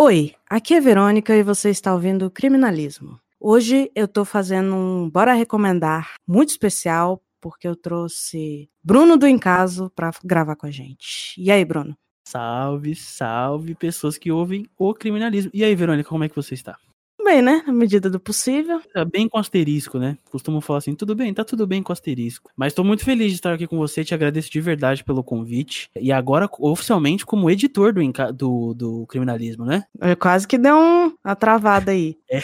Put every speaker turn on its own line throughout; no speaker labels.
Oi, aqui é Verônica e você está ouvindo Criminalismo. Hoje eu tô fazendo um Bora Recomendar muito especial, porque eu trouxe Bruno do Encaso para gravar com a gente. E aí, Bruno?
Salve, salve, pessoas que ouvem o criminalismo. E aí, Verônica, como é que você está?
Bem, né? Na medida do possível.
Tá bem com asterisco, né? Costumam falar assim, tudo bem, tá tudo bem com asterisco. Mas tô muito feliz de estar aqui com você, te agradeço de verdade pelo convite. E agora, oficialmente, como editor do, do, do criminalismo, né?
Eu quase que deu um, uma travada aí.
É,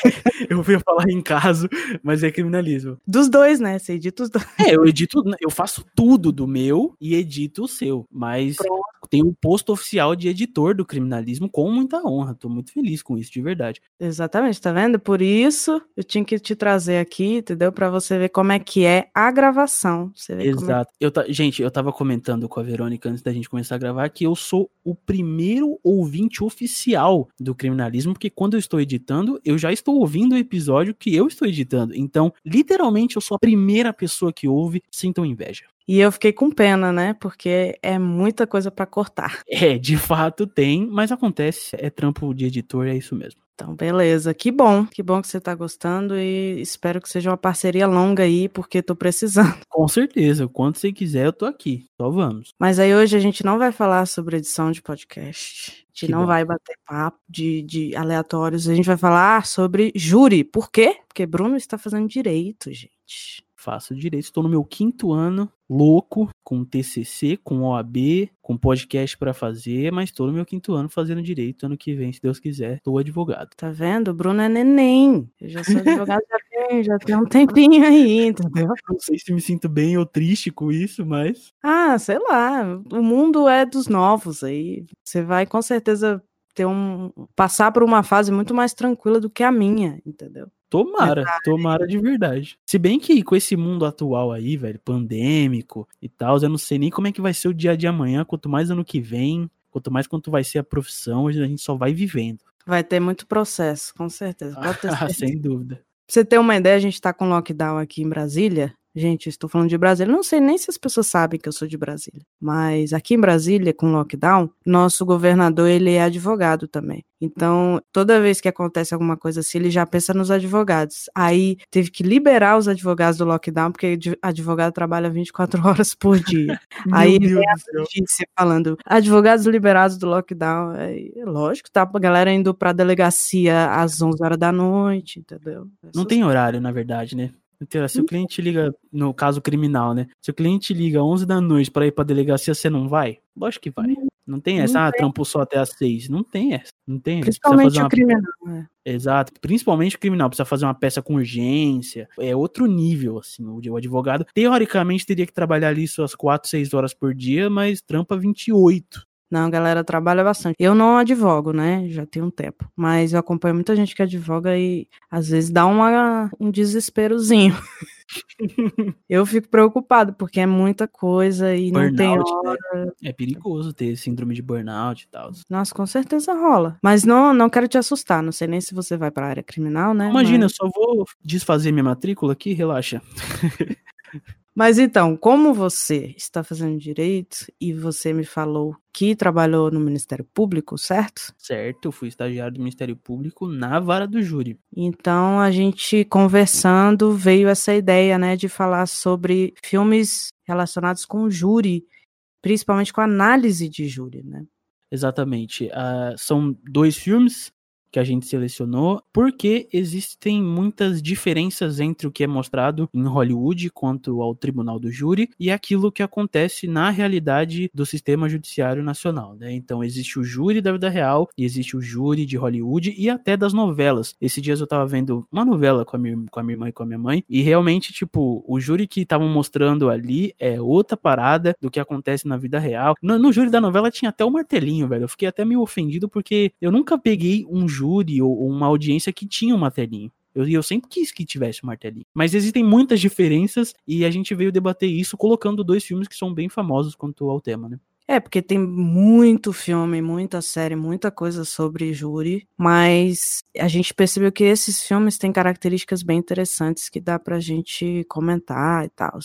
eu ouvi falar em caso, mas é criminalismo.
Dos dois, né? Você edita os dois.
É, eu edito, eu faço tudo do meu e edito o seu. Mas Pronto. tem um posto oficial de editor do criminalismo com muita honra. Tô muito feliz com isso, de verdade.
Exatamente, tá vendo? Por isso eu tinha que te trazer aqui, entendeu? Para você ver como é que é a gravação.
É Exato. É... Eu Gente, eu tava comentando com a Verônica antes da gente começar a gravar que eu sou o primeiro ouvinte oficial do criminalismo, porque quando eu estou editando, eu já estou ouvindo o episódio que eu estou editando. Então, literalmente, eu sou a primeira pessoa que ouve. Sintam inveja.
E eu fiquei com pena, né? Porque é muita coisa para cortar.
É, de fato tem, mas acontece, é trampo de editor, é isso mesmo.
Então, beleza. Que bom, que bom que você tá gostando e espero que seja uma parceria longa aí, porque tô precisando.
Com certeza, quando você quiser, eu tô aqui. Só vamos.
Mas aí hoje a gente não vai falar sobre edição de podcast. A gente que não bom. vai bater papo de, de aleatórios. A gente vai falar sobre júri. Por quê? Porque Bruno está fazendo direito, gente
faço direito. Estou no meu quinto ano, louco, com TCC, com OAB, com podcast para fazer, mas estou no meu quinto ano fazendo direito. Ano que vem, se Deus quiser, estou advogado.
Tá vendo? O Bruno é neném. Eu já sou advogado já tem, já tem um tempinho aí, entendeu?
Não sei se me sinto bem ou triste com isso, mas.
Ah, sei lá. O mundo é dos novos aí. Você vai com certeza ter um passar por uma fase muito mais tranquila do que a minha, entendeu?
Tomara, verdade. tomara de verdade. Se bem que com esse mundo atual aí, velho, pandêmico e tal, eu não sei nem como é que vai ser o dia de amanhã, quanto mais ano que vem, quanto mais quanto vai ser a profissão, a gente só vai vivendo.
Vai ter muito processo, com certeza.
Ah, sem dúvida. Pra
você ter uma ideia, a gente tá com lockdown aqui em Brasília Gente, estou falando de Brasília. Não sei nem se as pessoas sabem que eu sou de Brasília. Mas aqui em Brasília, com lockdown, nosso governador ele é advogado também. Então, toda vez que acontece alguma coisa assim, ele já pensa nos advogados. Aí teve que liberar os advogados do lockdown, porque advogado trabalha 24 horas por dia. Aí vem a notícia falando, advogados liberados do lockdown. É, lógico, tá? A galera indo pra delegacia às 11 horas da noite, entendeu?
Não tem horário, na verdade, né? Se o cliente liga, no caso criminal, né? Se o cliente liga 11 da noite para ir pra delegacia, você não vai? Lógico que vai. Não tem essa, não ah, trampo só até às 6. Não tem essa. Não tem.
Principalmente o criminal.
É. Exato. Principalmente o criminal. Precisa fazer uma peça com urgência. É outro nível, assim. O advogado, teoricamente, teria que trabalhar ali suas 4, 6 horas por dia, mas trampa 28.
Não, a galera trabalha bastante. Eu não advogo, né? Já tem um tempo. Mas eu acompanho muita gente que advoga e às vezes dá uma, um desesperozinho. eu fico preocupado, porque é muita coisa e burnout, não tem né? hora.
É perigoso ter síndrome de burnout e tal.
Nossa, com certeza rola. Mas não, não quero te assustar. Não sei nem se você vai pra área criminal, né?
Imagina,
Mas...
eu só vou desfazer minha matrícula aqui, relaxa.
Mas então, como você está fazendo direito e você me falou que trabalhou no Ministério Público, certo?
Certo, eu fui estagiário do Ministério Público na vara do júri.
Então, a gente conversando veio essa ideia, né, de falar sobre filmes relacionados com o júri, principalmente com análise de júri, né?
Exatamente. Uh, são dois filmes que a gente selecionou, porque existem muitas diferenças entre o que é mostrado em Hollywood quanto ao tribunal do júri e aquilo que acontece na realidade do sistema judiciário nacional, né? Então existe o júri da vida real e existe o júri de Hollywood e até das novelas. Esses dias eu tava vendo uma novela com a minha, com a minha irmã e com a minha mãe e realmente, tipo, o júri que estavam mostrando ali é outra parada do que acontece na vida real. No, no júri da novela tinha até o martelinho, velho. Eu fiquei até meio ofendido porque eu nunca peguei um júri júri ou uma audiência que tinha um martelinho. Eu, eu sempre quis que tivesse um martelinho. Mas existem muitas diferenças e a gente veio debater isso colocando dois filmes que são bem famosos quanto ao tema, né?
É, porque tem muito filme, muita série, muita coisa sobre júri, mas a gente percebeu que esses filmes têm características bem interessantes que dá pra gente comentar e tal.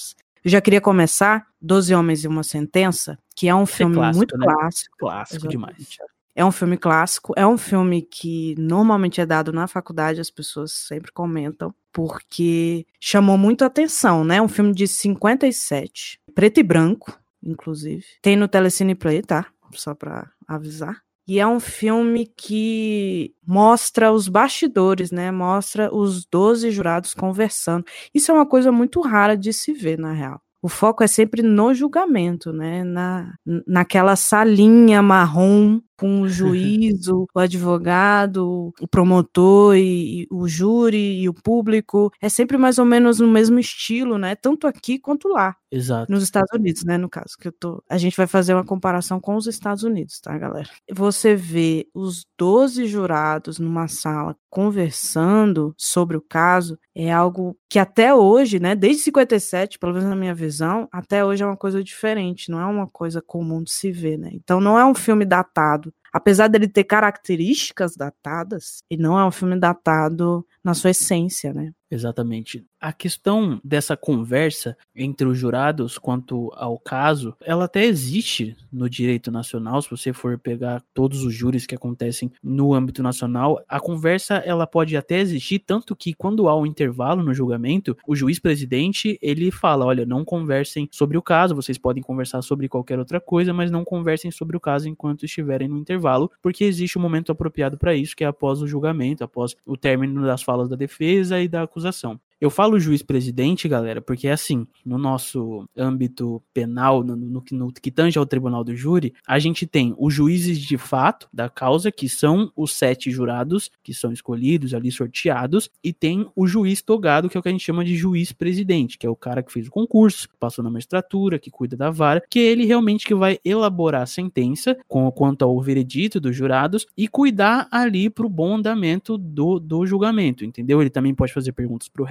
Eu já queria começar Doze Homens e uma Sentença, que é um filme clássico, muito né? clássico.
Clássico Exatamente. demais.
É um filme clássico, é um filme que normalmente é dado na faculdade, as pessoas sempre comentam, porque chamou muito atenção, né? Um filme de 57, preto e branco, inclusive. Tem no Telecine Play, tá? Só pra avisar. E é um filme que mostra os bastidores, né? Mostra os 12 jurados conversando. Isso é uma coisa muito rara de se ver, na real o foco é sempre no julgamento, né? Na, naquela salinha marrom com o juiz, o advogado, o promotor e, e, o júri e o público. É sempre mais ou menos no mesmo estilo, né? Tanto aqui quanto lá.
Exato.
Nos Estados Unidos, né? No caso, que eu tô. A gente vai fazer uma comparação com os Estados Unidos, tá, galera? Você vê os 12 jurados numa sala conversando sobre o caso é algo que até hoje, né, desde 57, pelo menos na minha visão, até hoje é uma coisa diferente, não é uma coisa comum de se ver, né? Então não é um filme datado. Apesar dele ter características datadas, ele não é um filme datado na sua essência, né?
Exatamente. A questão dessa conversa entre os jurados quanto ao caso, ela até existe no direito nacional, se você for pegar todos os júris que acontecem no âmbito nacional, a conversa ela pode até existir, tanto que quando há um intervalo no julgamento, o juiz presidente, ele fala, olha, não conversem sobre o caso, vocês podem conversar sobre qualquer outra coisa, mas não conversem sobre o caso enquanto estiverem no intervalo, porque existe um momento apropriado para isso, que é após o julgamento, após o término das falas da defesa e da acusação. Eu falo juiz presidente, galera, porque é assim, no nosso âmbito penal, no, no, no, que tange ao tribunal do júri, a gente tem os juízes de fato da causa, que são os sete jurados que são escolhidos ali, sorteados, e tem o juiz togado, que é o que a gente chama de juiz presidente, que é o cara que fez o concurso, passou na magistratura, que cuida da vara, que é ele realmente que vai elaborar a sentença com, quanto ao veredito dos jurados e cuidar ali para o bom andamento do, do julgamento, entendeu? Ele também pode fazer perguntas para o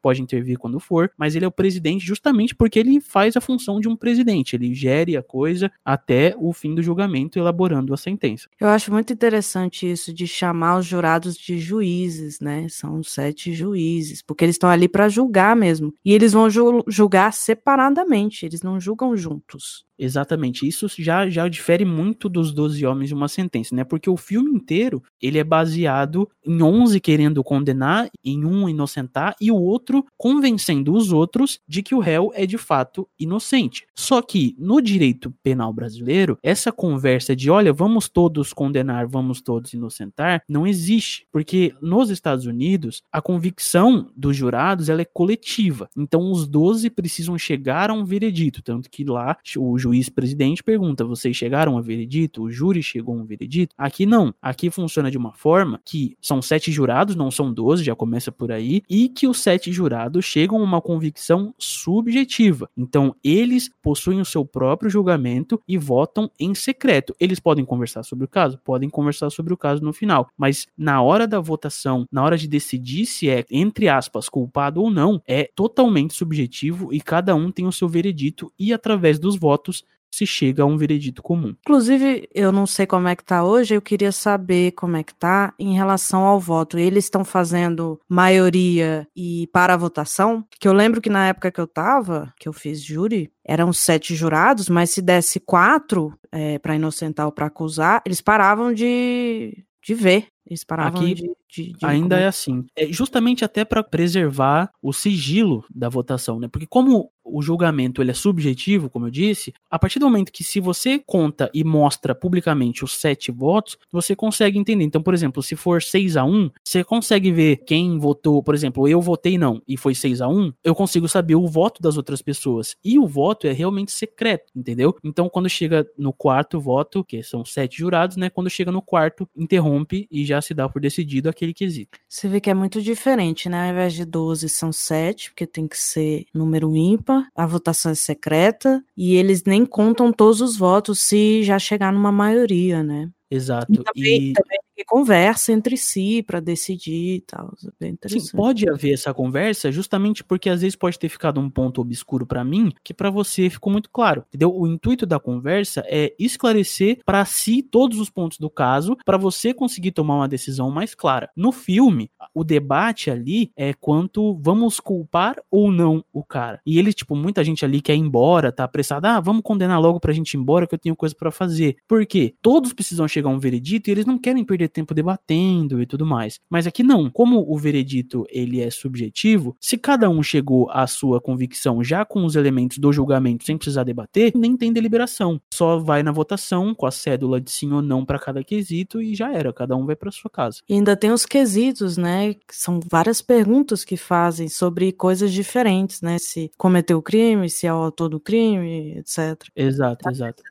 pode intervir quando for, mas ele é o presidente justamente porque ele faz a função de um presidente, ele gere a coisa até o fim do julgamento, elaborando a sentença.
Eu acho muito interessante isso de chamar os jurados de juízes, né? São sete juízes, porque eles estão ali para julgar mesmo. E eles vão julgar separadamente, eles não julgam juntos.
Exatamente, isso já, já difere muito dos 12 homens de uma sentença, né? Porque o filme inteiro, ele é baseado em 11 querendo condenar, em um inocentar e o outro convencendo os outros de que o réu é de fato inocente. Só que no direito penal brasileiro, essa conversa de, olha, vamos todos condenar, vamos todos inocentar, não existe, porque nos Estados Unidos, a convicção dos jurados, ela é coletiva. Então os 12 precisam chegar a um veredito, tanto que lá o juiz juiz-presidente pergunta: vocês chegaram a veredito? O júri chegou a um veredito? Aqui não. Aqui funciona de uma forma que são sete jurados, não são doze, já começa por aí, e que os sete jurados chegam a uma convicção subjetiva. Então, eles possuem o seu próprio julgamento e votam em secreto. Eles podem conversar sobre o caso? Podem conversar sobre o caso no final, mas na hora da votação, na hora de decidir se é, entre aspas, culpado ou não, é totalmente subjetivo e cada um tem o seu veredito e através dos votos se chega a um veredito comum.
Inclusive, eu não sei como é que tá hoje, eu queria saber como é que tá em relação ao voto. Eles estão fazendo maioria e para a votação? Que eu lembro que na época que eu tava, que eu fiz júri, eram sete jurados, mas se desse quatro é, para inocentar ou para acusar, eles paravam de, de ver. Eles paravam
Aqui
de, de, de
ainda é assim. É justamente até para preservar o sigilo da votação, né? Porque como o julgamento ele é subjetivo, como eu disse, a partir do momento que se você conta e mostra publicamente os sete votos, você consegue entender. Então, por exemplo, se for 6 a 1 você consegue ver quem votou, por exemplo, eu votei não e foi 6 a 1 eu consigo saber o voto das outras pessoas. E o voto é realmente secreto, entendeu? Então, quando chega no quarto voto, que são sete jurados, né? Quando chega no quarto, interrompe e já se dá por decidido aquele quesito.
Você vê que é muito diferente, né? Ao invés de 12, são sete, porque tem que ser número ímpar, a votação é secreta, e eles nem contam todos os votos se já chegar numa maioria, né?
Exato. E
também,
e...
também e conversa entre si para decidir e tal. É.
Sim, pode haver essa conversa justamente porque às vezes pode ter ficado um ponto obscuro para mim que para você ficou muito claro, entendeu? O intuito da conversa é esclarecer para si todos os pontos do caso para você conseguir tomar uma decisão mais clara. No filme, o debate ali é quanto vamos culpar ou não o cara. E ele, tipo, muita gente ali quer ir embora, tá apressado, ah, vamos condenar logo pra gente ir embora que eu tenho coisa para fazer. Por quê? Todos precisam chegar a um veredito e eles não querem perder tempo debatendo e tudo mais. Mas aqui não. Como o veredito ele é subjetivo, se cada um chegou à sua convicção já com os elementos do julgamento sem precisar debater, nem tem deliberação. Só vai na votação com a cédula de sim ou não para cada quesito e já era. Cada um vai para sua casa.
E ainda tem os quesitos, né? São várias perguntas que fazem sobre coisas diferentes, né? Se cometeu o crime, se é o autor do crime, etc.
Exato, exato.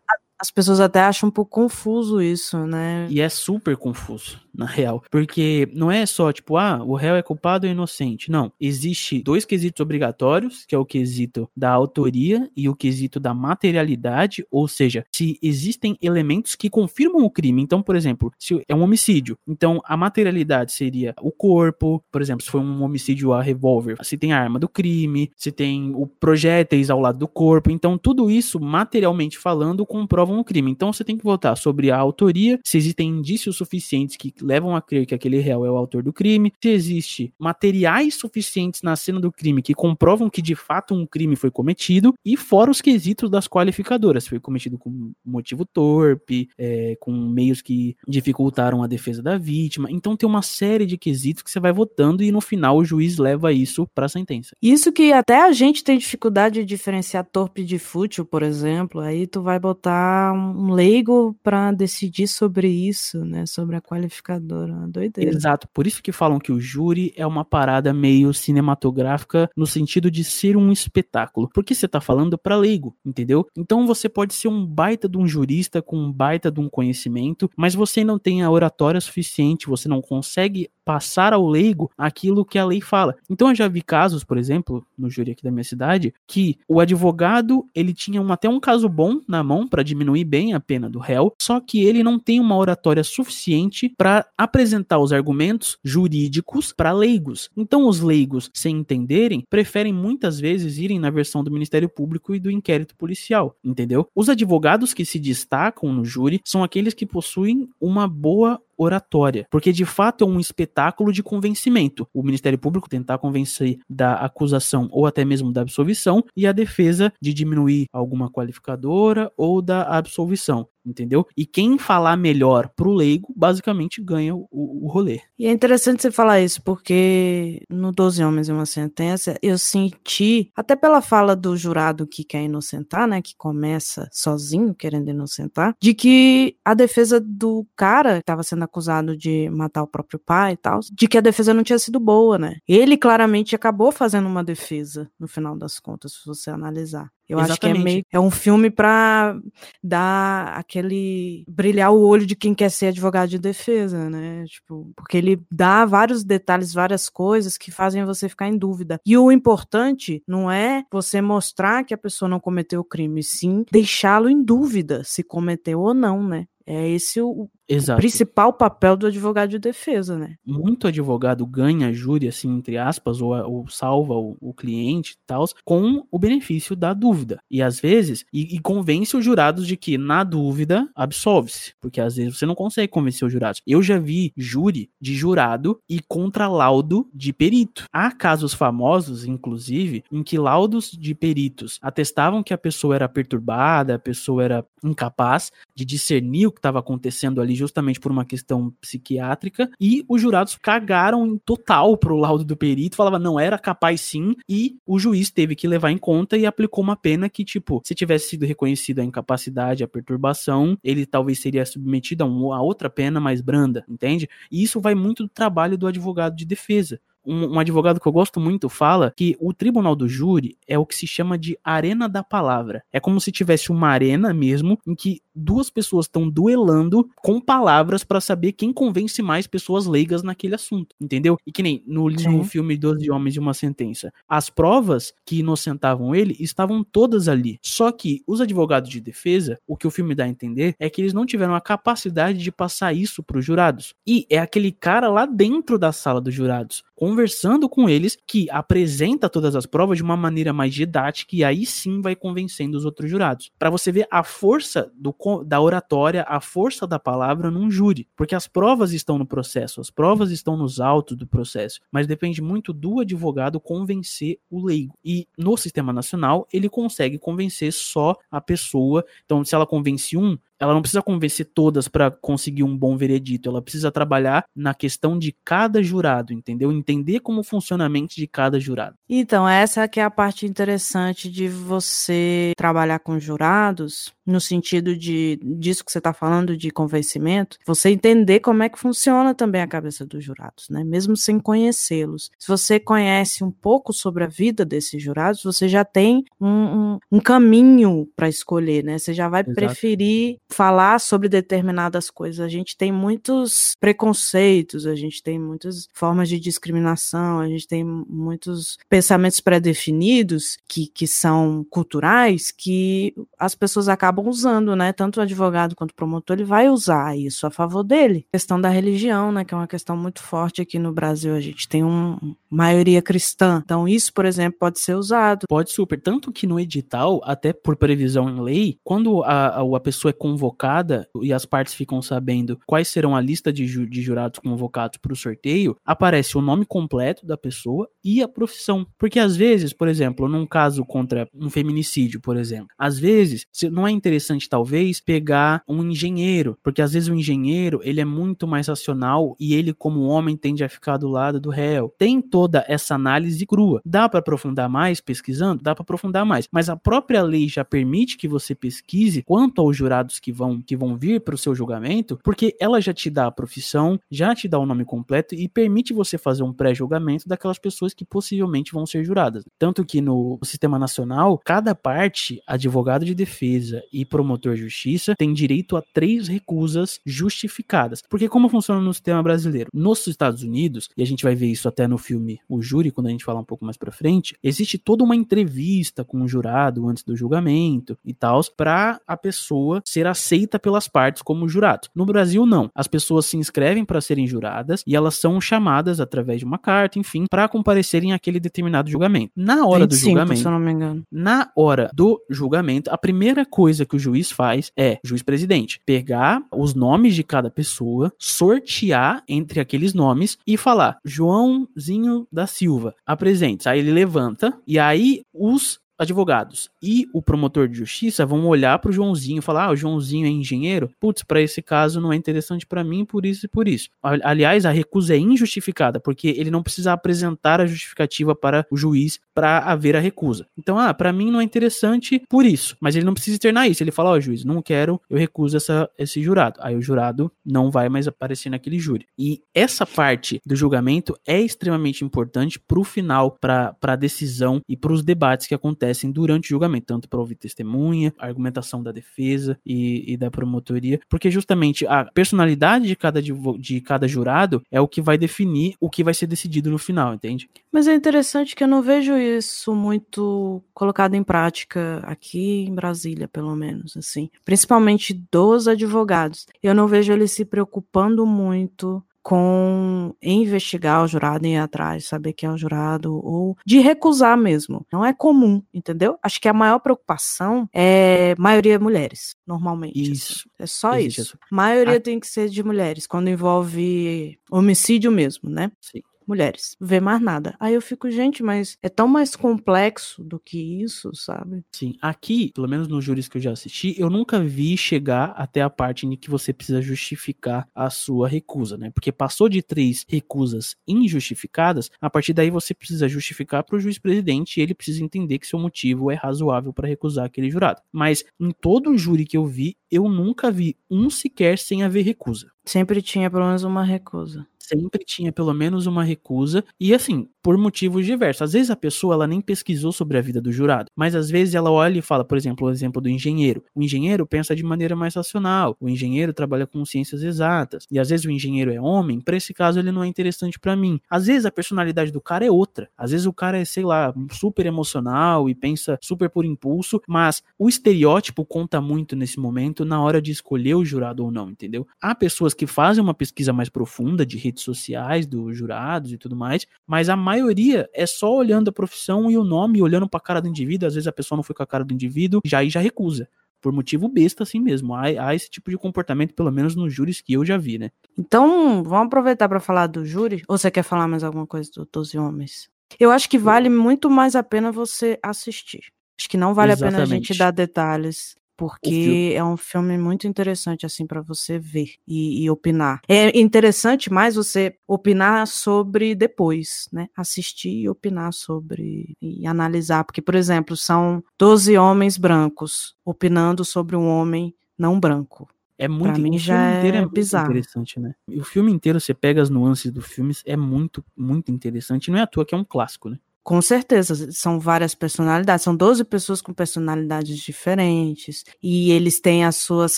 As pessoas até acham um pouco confuso isso, né?
E é super confuso na real. Porque não é só, tipo, ah, o réu é culpado ou inocente. Não. Existe dois quesitos obrigatórios, que é o quesito da autoria e o quesito da materialidade, ou seja, se existem elementos que confirmam o crime. Então, por exemplo, se é um homicídio, então a materialidade seria o corpo, por exemplo, se foi um homicídio a revólver, se tem a arma do crime, se tem o projéteis ao lado do corpo. Então, tudo isso, materialmente falando, comprovam o crime. Então, você tem que votar sobre a autoria, se existem indícios suficientes que levam a crer que aquele réu é o autor do crime, se existe materiais suficientes na cena do crime que comprovam que de fato um crime foi cometido, e fora os quesitos das qualificadoras, foi cometido com motivo torpe, é, com meios que dificultaram a defesa da vítima. Então tem uma série de quesitos que você vai votando e no final o juiz leva isso para a sentença.
Isso que até a gente tem dificuldade de diferenciar torpe de fútil, por exemplo, aí tu vai botar um leigo para decidir sobre isso, né, sobre a qualificação uma doideira.
Exato, por isso que falam que o júri é uma parada meio cinematográfica no sentido de ser um espetáculo, porque você tá falando para leigo, entendeu? Então você pode ser um baita de um jurista com um baita de um conhecimento, mas você não tem a oratória suficiente, você não consegue passar ao leigo aquilo que a lei fala. Então eu já vi casos, por exemplo, no júri aqui da minha cidade, que o advogado, ele tinha um, até um caso bom na mão para diminuir bem a pena do réu, só que ele não tem uma oratória suficiente para apresentar os argumentos jurídicos para leigos. Então os leigos, sem entenderem, preferem muitas vezes irem na versão do Ministério Público e do inquérito policial, entendeu? Os advogados que se destacam no júri são aqueles que possuem uma boa oratória, porque de fato é um espetáculo de convencimento. O Ministério Público tentar convencer da acusação ou até mesmo da absolvição e a defesa de diminuir alguma qualificadora ou da absolvição entendeu? E quem falar melhor pro leigo, basicamente ganha o, o, rolê.
E é interessante você falar isso, porque no 12 Homens e uma Sentença, eu senti, até pela fala do jurado que quer inocentar, né, que começa sozinho querendo inocentar, de que a defesa do cara que estava sendo acusado de matar o próprio pai e tal, de que a defesa não tinha sido boa, né? Ele claramente acabou fazendo uma defesa, no final das contas, se você analisar. Eu Exatamente. acho que é meio é um filme para dar aquele brilhar o olho de quem quer ser advogado de defesa, né? Tipo, porque ele dá vários detalhes, várias coisas que fazem você ficar em dúvida. E o importante não é você mostrar que a pessoa não cometeu o crime, sim deixá-lo em dúvida se cometeu ou não, né? É esse o, Exato. principal papel do advogado de defesa, né?
Muito advogado ganha júri, assim, entre aspas, ou, ou salva o, o cliente e tal, com o benefício da dúvida. E às vezes, e, e convence os jurados de que, na dúvida, absolve-se. Porque às vezes você não consegue convencer os jurados. Eu já vi júri de jurado e contra-laudo de perito. Há casos famosos, inclusive, em que laudos de peritos atestavam que a pessoa era perturbada, a pessoa era incapaz de discernir o que estava acontecendo ali justamente por uma questão psiquiátrica, e os jurados cagaram em total pro laudo do perito, falava não era capaz sim, e o juiz teve que levar em conta e aplicou uma pena que, tipo, se tivesse sido reconhecida a incapacidade, a perturbação, ele talvez seria submetido a, uma, a outra pena mais branda, entende? E isso vai muito do trabalho do advogado de defesa um, um, advogado que eu gosto muito fala que o tribunal do júri é o que se chama de arena da palavra. É como se tivesse uma arena mesmo em que duas pessoas estão duelando com palavras para saber quem convence mais pessoas leigas naquele assunto, entendeu? E que nem no, no filme Doze Homens e uma Sentença. As provas que inocentavam ele estavam todas ali. Só que os advogados de defesa, o que o filme dá a entender é que eles não tiveram a capacidade de passar isso para os jurados. E é aquele cara lá dentro da sala dos jurados, conversando com eles, que apresenta todas as provas de uma maneira mais didática e aí sim vai convencendo os outros jurados. Para você ver a força do, da oratória, a força da palavra num júri, porque as provas estão no processo, as provas estão nos autos do processo, mas depende muito do advogado convencer o leigo. E no sistema nacional, ele consegue convencer só a pessoa. Então, se ela convence um, ela não precisa convencer todas para conseguir um bom veredito, ela precisa trabalhar na questão de cada jurado, entendeu? Entender como funciona a mente de cada jurado.
Então, essa que é a parte interessante de você trabalhar com jurados, no sentido de disso que você está falando de convencimento, você entender como é que funciona também a cabeça dos jurados, né? Mesmo sem conhecê-los. Se você conhece um pouco sobre a vida desses jurados, você já tem um, um, um caminho para escolher, né? Você já vai Exato. preferir falar sobre determinadas coisas. A gente tem muitos preconceitos, a gente tem muitas formas de discriminação, a gente tem muitos pensamentos pré-definidos que, que são culturais que as pessoas acabam usando, né? Tanto o advogado quanto o promotor, ele vai usar isso a favor dele. A questão da religião, né? Que é uma questão muito forte aqui no Brasil. A gente tem uma maioria cristã. Então, isso, por exemplo, pode ser usado.
Pode super. Tanto que no edital, até por previsão em lei, quando a, a, a pessoa é convocada convocada e as partes ficam sabendo quais serão a lista de, ju de jurados convocados para o sorteio, aparece o nome completo da pessoa e a profissão. Porque às vezes, por exemplo, num caso contra um feminicídio, por exemplo, às vezes não é interessante talvez pegar um engenheiro, porque às vezes o engenheiro ele é muito mais racional e ele como homem tende a ficar do lado do réu. Tem toda essa análise crua. Dá para aprofundar mais pesquisando? Dá para aprofundar mais, mas a própria lei já permite que você pesquise quanto aos jurados que vão, que vão vir para o seu julgamento, porque ela já te dá a profissão, já te dá o nome completo e permite você fazer um pré-julgamento daquelas pessoas que possivelmente vão ser juradas. Tanto que no sistema nacional, cada parte, advogado de defesa e promotor de justiça, tem direito a três recusas justificadas. Porque como funciona no sistema brasileiro? Nos Estados Unidos, e a gente vai ver isso até no filme O Júri, quando a gente falar um pouco mais para frente, existe toda uma entrevista com o jurado antes do julgamento e tal, para a pessoa ser aceita pelas partes como jurado. No Brasil, não. As pessoas se inscrevem para serem juradas e elas são chamadas através de uma carta, enfim, para comparecerem àquele determinado julgamento. Na hora 25, do julgamento,
se eu não me engano.
na hora do julgamento, a primeira coisa que o juiz faz é, juiz presidente, pegar os nomes de cada pessoa, sortear entre aqueles nomes e falar: Joãozinho da Silva, apresente. Aí ele levanta e aí os advogados e o promotor de justiça vão olhar para o Joãozinho e falar: ah, o Joãozinho é engenheiro? Putz, para esse caso não é interessante para mim por isso e por isso. Aliás, a recusa é injustificada, porque ele não precisa apresentar a justificativa para o juiz para haver a recusa. Então, ah, para mim não é interessante por isso, mas ele não precisa externar isso. Ele fala: ó, oh, juiz, não quero, eu recuso essa, esse jurado. Aí o jurado não vai mais aparecer naquele júri. E essa parte do julgamento é extremamente importante para o final, para a decisão e para os debates que acontecem acontecem durante o julgamento, tanto para ouvir testemunha, argumentação da defesa e, e, da promotoria, porque justamente a personalidade de cada, de cada jurado é o que vai definir o que vai ser decidido no final, entende?
Mas é interessante que eu não vejo isso muito colocado em prática aqui em Brasília, pelo menos, assim, principalmente dos advogados. Eu não vejo eles se preocupando muito com investigar o jurado, ir atrás, saber quem é o jurado, ou de recusar mesmo. Não é comum, entendeu? Acho que a maior preocupação é maioria mulheres, normalmente. Assim. Isso. Assim. É só Existe isso. A maioria ah. tem que ser de mulheres, quando envolve homicídio mesmo, né?
Sim
mulheres. Vê mais nada. Aí eu fico, gente, mas é tão mais complexo do que isso, sabe?
Sim. Aqui, pelo menos nos júris que eu já assisti, eu nunca vi chegar até a parte em que você precisa justificar a sua recusa, né? Porque passou de três recusas injustificadas, a partir daí você precisa justificar para o juiz presidente e ele precisa entender que seu motivo é razoável para recusar aquele jurado. Mas em todo júri que eu vi, eu nunca vi um sequer sem haver recusa.
Sempre tinha pelo menos uma recusa
sempre tinha pelo menos uma, recusa. E assim, por motivos diversos. Às vezes a pessoa ela nem pesquisou sobre a vida do jurado, mas às vezes ela olha e fala, por exemplo, o exemplo do engenheiro. O engenheiro pensa de maneira mais racional, o engenheiro trabalha com ciências exatas, e às vezes o engenheiro é homem, para esse caso ele não é interessante para mim. Às vezes a personalidade do cara é outra. Às vezes o cara é, sei lá, super emocional e pensa super por impulso, mas o estereótipo conta muito nesse momento na hora de escolher o jurado ou não, entendeu? Há pessoas que fazem uma pesquisa mais profunda de redes sociais dos jurados e tudo mais, mas a maioria é só olhando a profissão e o nome, olhando para a cara do indivíduo. Às vezes a pessoa não foi com a cara do indivíduo, já aí já recusa. Por motivo besta, assim mesmo. Há, há esse tipo de comportamento, pelo menos nos júris que eu já vi, né?
Então, vamos aproveitar para falar do júri? Ou você quer falar mais alguma coisa do 12 Homens? Eu acho que vale muito mais a pena você assistir. Acho que não vale Exatamente. a pena a gente dar detalhes porque é um filme muito interessante assim para você ver e, e, opinar. É interessante mais você opinar sobre depois, né? Assistir e opinar sobre e analisar, porque por exemplo, são 12 homens brancos opinando sobre um homem não branco.
É muito, pra mim já é, é bizarro. interessante, né? O filme inteiro, você pega as nuances do filme, é muito, muito interessante. Não é à toa que é um clássico, né?
Com certeza, são várias personalidades, são 12 pessoas com personalidades diferentes, e eles têm as suas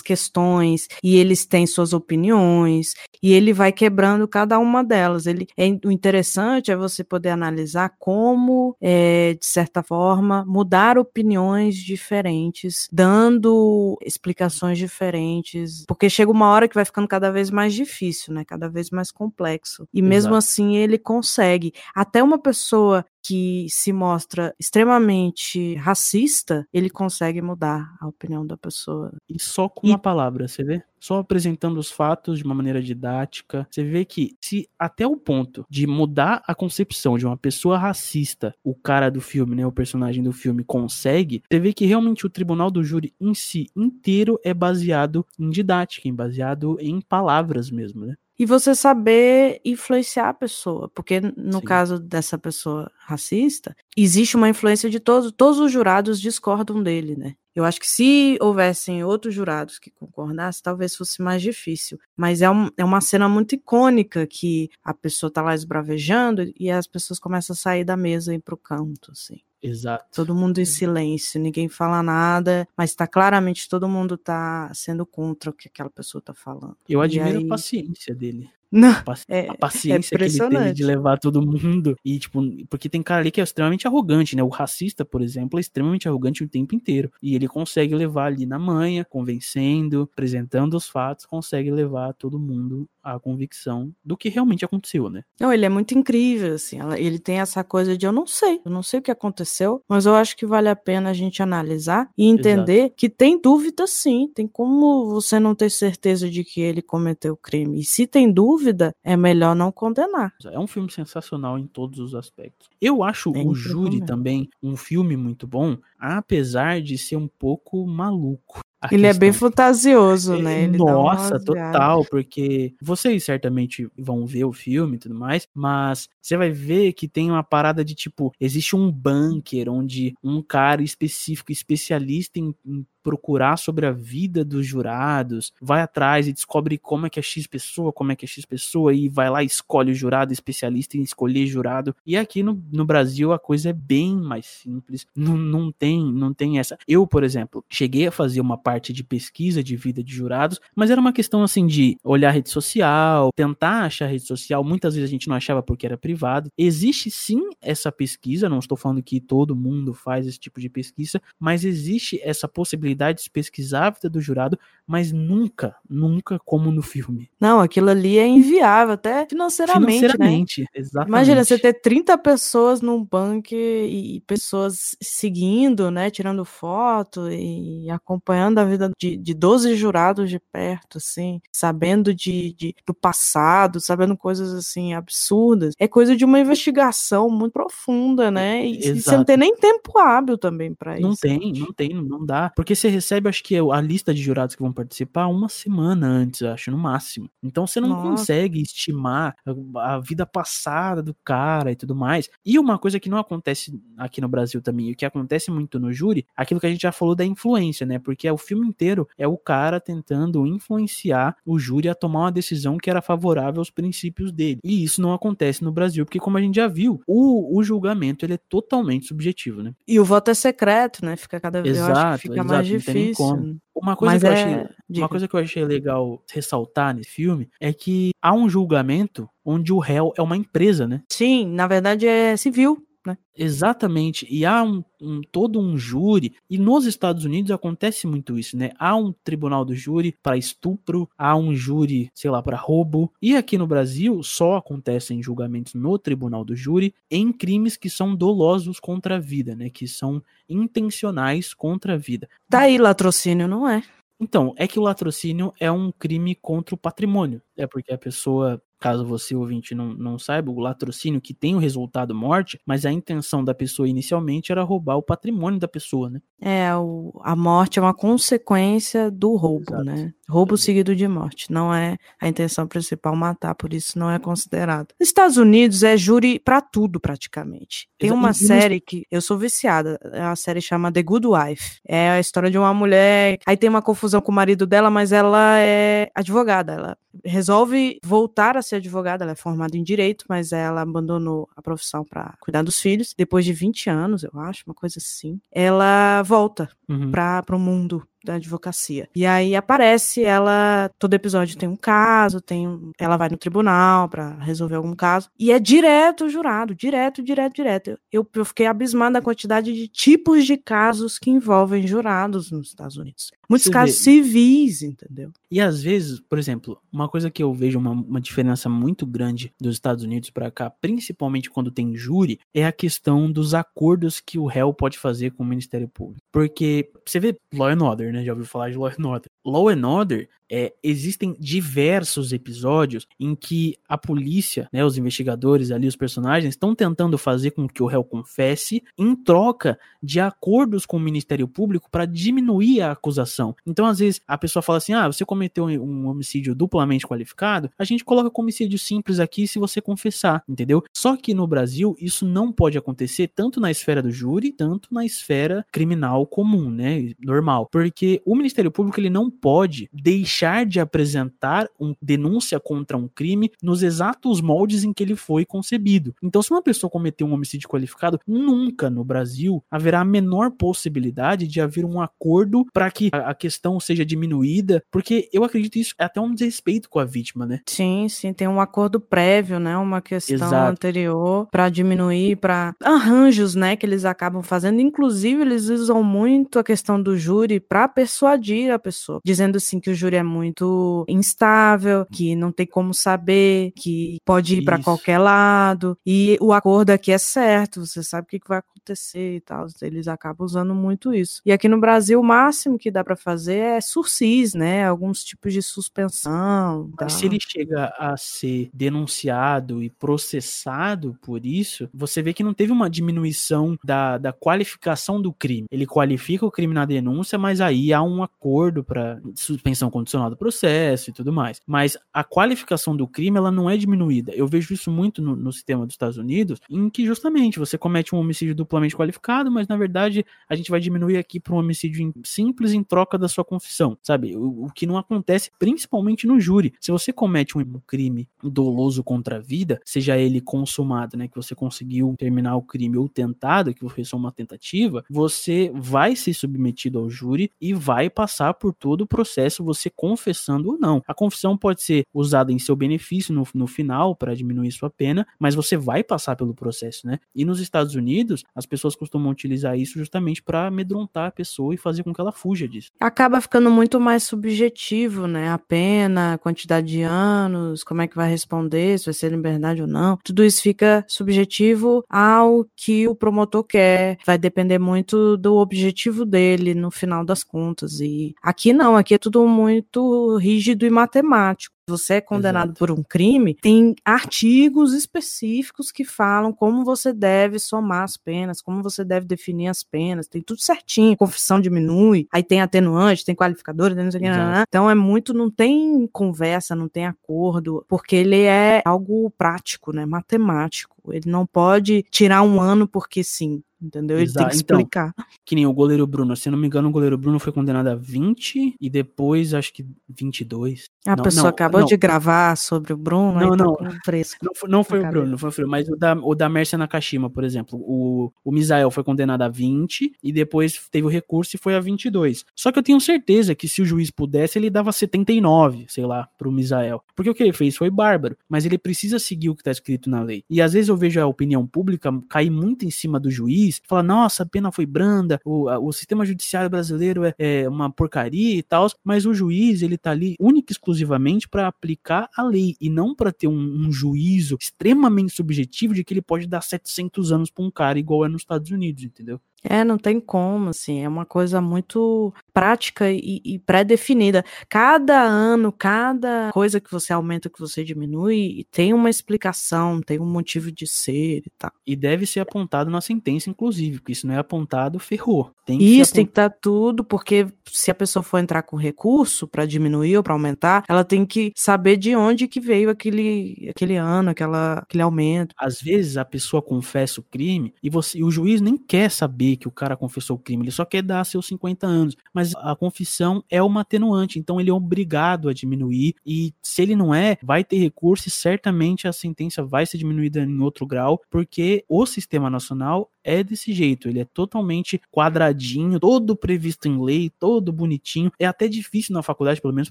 questões, e eles têm suas opiniões, e ele vai quebrando cada uma delas. Ele, é, o interessante é você poder analisar como, é, de certa forma, mudar opiniões diferentes, dando explicações diferentes, porque chega uma hora que vai ficando cada vez mais difícil, né? Cada vez mais complexo. E Exato. mesmo assim ele consegue. Até uma pessoa que se mostra extremamente racista, ele consegue mudar a opinião da pessoa.
E só com e... uma palavra, você vê? Só apresentando os fatos de uma maneira didática. Você vê que se até o ponto de mudar a concepção de uma pessoa racista, o cara do filme, né, o personagem do filme consegue, você vê que realmente o tribunal do júri em si inteiro é baseado em didática, em baseado em palavras mesmo, né?
E você saber influenciar a pessoa, porque no Sim. caso dessa pessoa racista, existe uma influência de todos, todos os jurados discordam dele, né? Eu acho que se houvessem outros jurados que concordassem, talvez fosse mais difícil. Mas é, um, é uma cena muito icônica que a pessoa tá lá esbravejando e as pessoas começam a sair da mesa e ir pro canto, assim.
Exato.
Todo mundo em silêncio, ninguém fala nada, mas está claramente todo mundo tá sendo contra o que aquela pessoa tá falando.
Eu admiro aí... a paciência dele.
Não,
é, a paciência é que ele teve de levar todo mundo. E, tipo, porque tem cara ali que é extremamente arrogante, né? O racista, por exemplo, é extremamente arrogante o tempo inteiro. E ele consegue levar ali na manha, convencendo, apresentando os fatos, consegue levar todo mundo à convicção do que realmente aconteceu, né?
Não, ele é muito incrível, assim. Ele tem essa coisa de eu não sei, eu não sei o que aconteceu, mas eu acho que vale a pena a gente analisar e entender Exato. que tem dúvida sim. Tem como você não ter certeza de que ele cometeu o crime. E se tem dúvida, dúvida, é melhor não condenar.
É um filme sensacional em todos os aspectos. Eu acho o Júri também um filme muito bom, apesar de ser um pouco maluco.
Ele questão. é bem fantasioso, né?
Ele Nossa, total, porque vocês certamente vão ver o filme e tudo mais, mas você vai ver que tem uma parada de tipo, existe um bunker onde um cara específico, especialista em, em procurar sobre a vida dos jurados, vai atrás e descobre como é que é X pessoa, como é que é X pessoa, e vai lá e escolhe o jurado, especialista em escolher jurado. E aqui no, no Brasil a coisa é bem mais simples, não, não, tem, não tem essa. Eu, por exemplo, cheguei a fazer uma parte de pesquisa de vida de jurados, mas era uma questão assim de olhar rede social, tentar achar rede social, muitas vezes a gente não achava porque era privado. Existe sim essa pesquisa, não estou falando que todo mundo faz esse tipo de pesquisa, mas existe essa possibilidade de pesquisar a vida do jurado, mas nunca, nunca como no filme.
Não, aquilo ali é inviável, até financeiramente. Né? Financeiramente, né?
exatamente.
Imagina você ter 30 pessoas num bunker e pessoas seguindo, né, tirando foto e acompanhando a vida de, de 12 jurados de perto, assim, sabendo de, de, do passado, sabendo coisas assim absurdas. É coisa de uma investigação muito profunda, né? E, e você não tem nem tempo hábil também para isso.
Não tem, não tem, não dá. Porque você recebe, acho que a lista de jurados que vão participar uma semana antes, acho, no máximo. Então você não Nossa. consegue estimar a, vida passada do cara e tudo mais. E uma coisa que não acontece aqui no Brasil também, o que acontece muito no júri, aquilo que a gente já falou da influência, né? Porque é o filme inteiro é o cara tentando influenciar o júri a tomar uma decisão que era favorável aos princípios dele. E isso não acontece no Brasil, porque como a gente já viu, o, o julgamento ele é totalmente subjetivo, né?
E o voto é secreto, né? Fica cada vez exato, fica exato, mais difícil.
Uma coisa, que é... eu achei, uma coisa que eu achei legal ressaltar nesse filme é que há um julgamento onde o réu é uma empresa, né?
Sim, na verdade é civil. Né?
Exatamente, e há um, um, todo um júri, e nos Estados Unidos acontece muito isso, né? Há um tribunal do júri para estupro, há um júri, sei lá, para roubo, e aqui no Brasil só acontecem julgamentos no tribunal do júri em crimes que são dolosos contra a vida, né? Que são intencionais contra a vida.
Daí latrocínio não é.
Então, é que o latrocínio é um crime contra o patrimônio. É porque a pessoa caso você ouvinte não, não saiba, o latrocínio que tem o resultado morte, mas a intenção da pessoa inicialmente era roubar o patrimônio da pessoa, né?
É, o, a morte é uma consequência do roubo, Exato. né? Roubo seguido de morte, não é a intenção principal matar, por isso não é considerado. Nos Estados Unidos é júri para tudo praticamente. Tem uma Exato. série que eu sou viciada, é a série chama The Good Wife. É a história de uma mulher, aí tem uma confusão com o marido dela, mas ela é advogada, ela resolve voltar a ser advogada, ela é formada em direito, mas ela abandonou a profissão para cuidar dos filhos. Depois de 20 anos, eu acho, uma coisa assim, ela volta uhum. para o mundo da advocacia. E aí aparece ela, todo episódio tem um caso, tem um, ela vai no tribunal para resolver algum caso, e é direto o jurado, direto, direto, direto. Eu, eu fiquei abismada a quantidade de tipos de casos que envolvem jurados nos Estados Unidos. Muitos Você casos vê. civis, entendeu?
E às vezes, por exemplo, uma coisa que eu vejo uma, uma diferença muito grande dos Estados Unidos para cá, principalmente quando tem júri, é a questão dos acordos que o réu pode fazer com o Ministério Público. Porque você vê Law and Order, né? Já ouviu falar de and Order. Law and Order é, existem diversos episódios em que a polícia, né, os investigadores ali, os personagens, estão tentando fazer com que o réu confesse em troca de acordos com o Ministério Público para diminuir a acusação. Então, às vezes, a pessoa fala assim: ah, você cometeu um homicídio duplamente qualificado, a gente coloca como homicídio simples aqui se você confessar, entendeu? Só que no Brasil, isso não pode acontecer tanto na esfera do júri, tanto na esfera criminal comum, né, normal. Porque o Ministério Público ele não pode deixar de apresentar uma denúncia contra um crime nos exatos moldes em que ele foi concebido. Então, se uma pessoa cometeu um homicídio qualificado, nunca no Brasil haverá a menor possibilidade de haver um acordo para que a questão seja diminuída, porque eu acredito isso é até um desrespeito com a vítima, né?
Sim, sim, tem um acordo prévio, né? Uma questão Exato. anterior para diminuir, para arranjos, né, que eles acabam fazendo. Inclusive, eles usam muito a questão do júri para persuadir a pessoa, dizendo assim que o júri é muito instável, que não tem como saber, que pode ir para qualquer lado, e o acordo aqui é certo, você sabe o que vai acontecer e tal. Eles acabam usando muito isso. E aqui no Brasil, o máximo que dá para fazer é sursis, né? Alguns tipos de suspensão.
Mas se ele chega a ser denunciado e processado por isso, você vê que não teve uma diminuição da, da qualificação do crime. Ele qualifica o crime na denúncia, mas aí há um acordo para suspensão condicional do processo e tudo mais. Mas a qualificação do crime ela não é diminuída. Eu vejo isso muito no, no sistema dos Estados Unidos, em que justamente você comete um homicídio duplamente qualificado, mas na verdade a gente vai diminuir aqui para um homicídio simples em troca da sua confissão, sabe? O, o, que não acontece principalmente no júri. Se você comete um crime doloso contra a vida, seja ele consumado, né, que você conseguiu terminar o crime ou tentado, que foi só uma tentativa, você vai ser submetido ao júri e vai passar por todo o processo, você confessando ou não. A confissão pode ser usada em seu benefício no, no final para diminuir sua pena, mas você vai passar pelo processo, né? E nos Estados Unidos, as pessoas costumam utilizar isso justamente para amedrontar a pessoa e fazer com que ela fuja disso.
Acaba ficando muito mais subjetivo, né? A pena, a quantidade de anos, como é que vai responder, se vai ser liberdade ou não. Tudo isso fica subjetivo ao que o promotor quer. Vai depender muito do objetivo dele no final das contas. E aqui não, Não, aqui é tudo muito rígido e matemático você é condenado Exato. por um crime, tem artigos específicos que falam como você deve somar as penas, como você deve definir as penas, tem tudo certinho. Confissão diminui, aí tem atenuante, tem qualificador, tem não sei o que. Então é muito, não tem conversa, não tem acordo, porque ele é algo prático, né? Matemático. Ele não pode tirar um ano porque sim entendeu? Ele Exato. tem que então, explicar.
Então, que nem o goleiro Bruno, se eu não me engano, o goleiro Bruno foi condenado a 20 e depois acho que 22.
A não, pessoa não, acabou não. de gravar sobre o Bruno,
não, não, tá fresco. Não, foi, não foi o Bruno, não foi o Bruno, mas o da, o da Mércia Nakashima, por exemplo, o, o Misael foi condenado a 20 e depois teve o recurso e foi a 22. Só que eu tenho certeza que se o juiz pudesse, ele dava 79, sei lá, pro Misael. Porque o que ele fez foi bárbaro, mas ele precisa seguir o que tá escrito na lei. E às vezes eu vejo a opinião pública cair muito em cima do juiz, fala, nossa, a pena foi branda, o, a, o sistema judiciário brasileiro é, é uma porcaria e tal, mas o juiz, ele tá ali única e exclusivamente para aplicar a lei e não para ter um, um, juízo extremamente subjetivo de que ele pode dar 700 anos para um cara igual é nos Estados Unidos, entendeu?
É, não tem como, assim, é uma coisa muito prática e, e pré-definida. Cada ano, cada coisa que você aumenta, que você diminui, tem uma explicação, tem um motivo de ser e tal.
E deve ser apontado na sentença, inclusive, porque isso não é apontado, ferrou.
Tem isso, tem que estar tudo, porque se a pessoa for entrar com recurso para diminuir ou para aumentar, ela tem que saber de onde que veio aquele, aquele ano, aquela, aquele aumento.
Às vezes a pessoa confessa o crime e, você, e o juiz nem quer saber que o cara confessou o crime, ele só quer dar seus 50 anos. Mas a confissão é uma atenuante, então ele é obrigado a diminuir. E se ele não é, vai ter recurso e certamente a sentença vai ser diminuída em outro grau, porque o sistema nacional é desse jeito, ele é totalmente quadradinho, todo previsto em lei, todo bonitinho. É até difícil na faculdade, pelo menos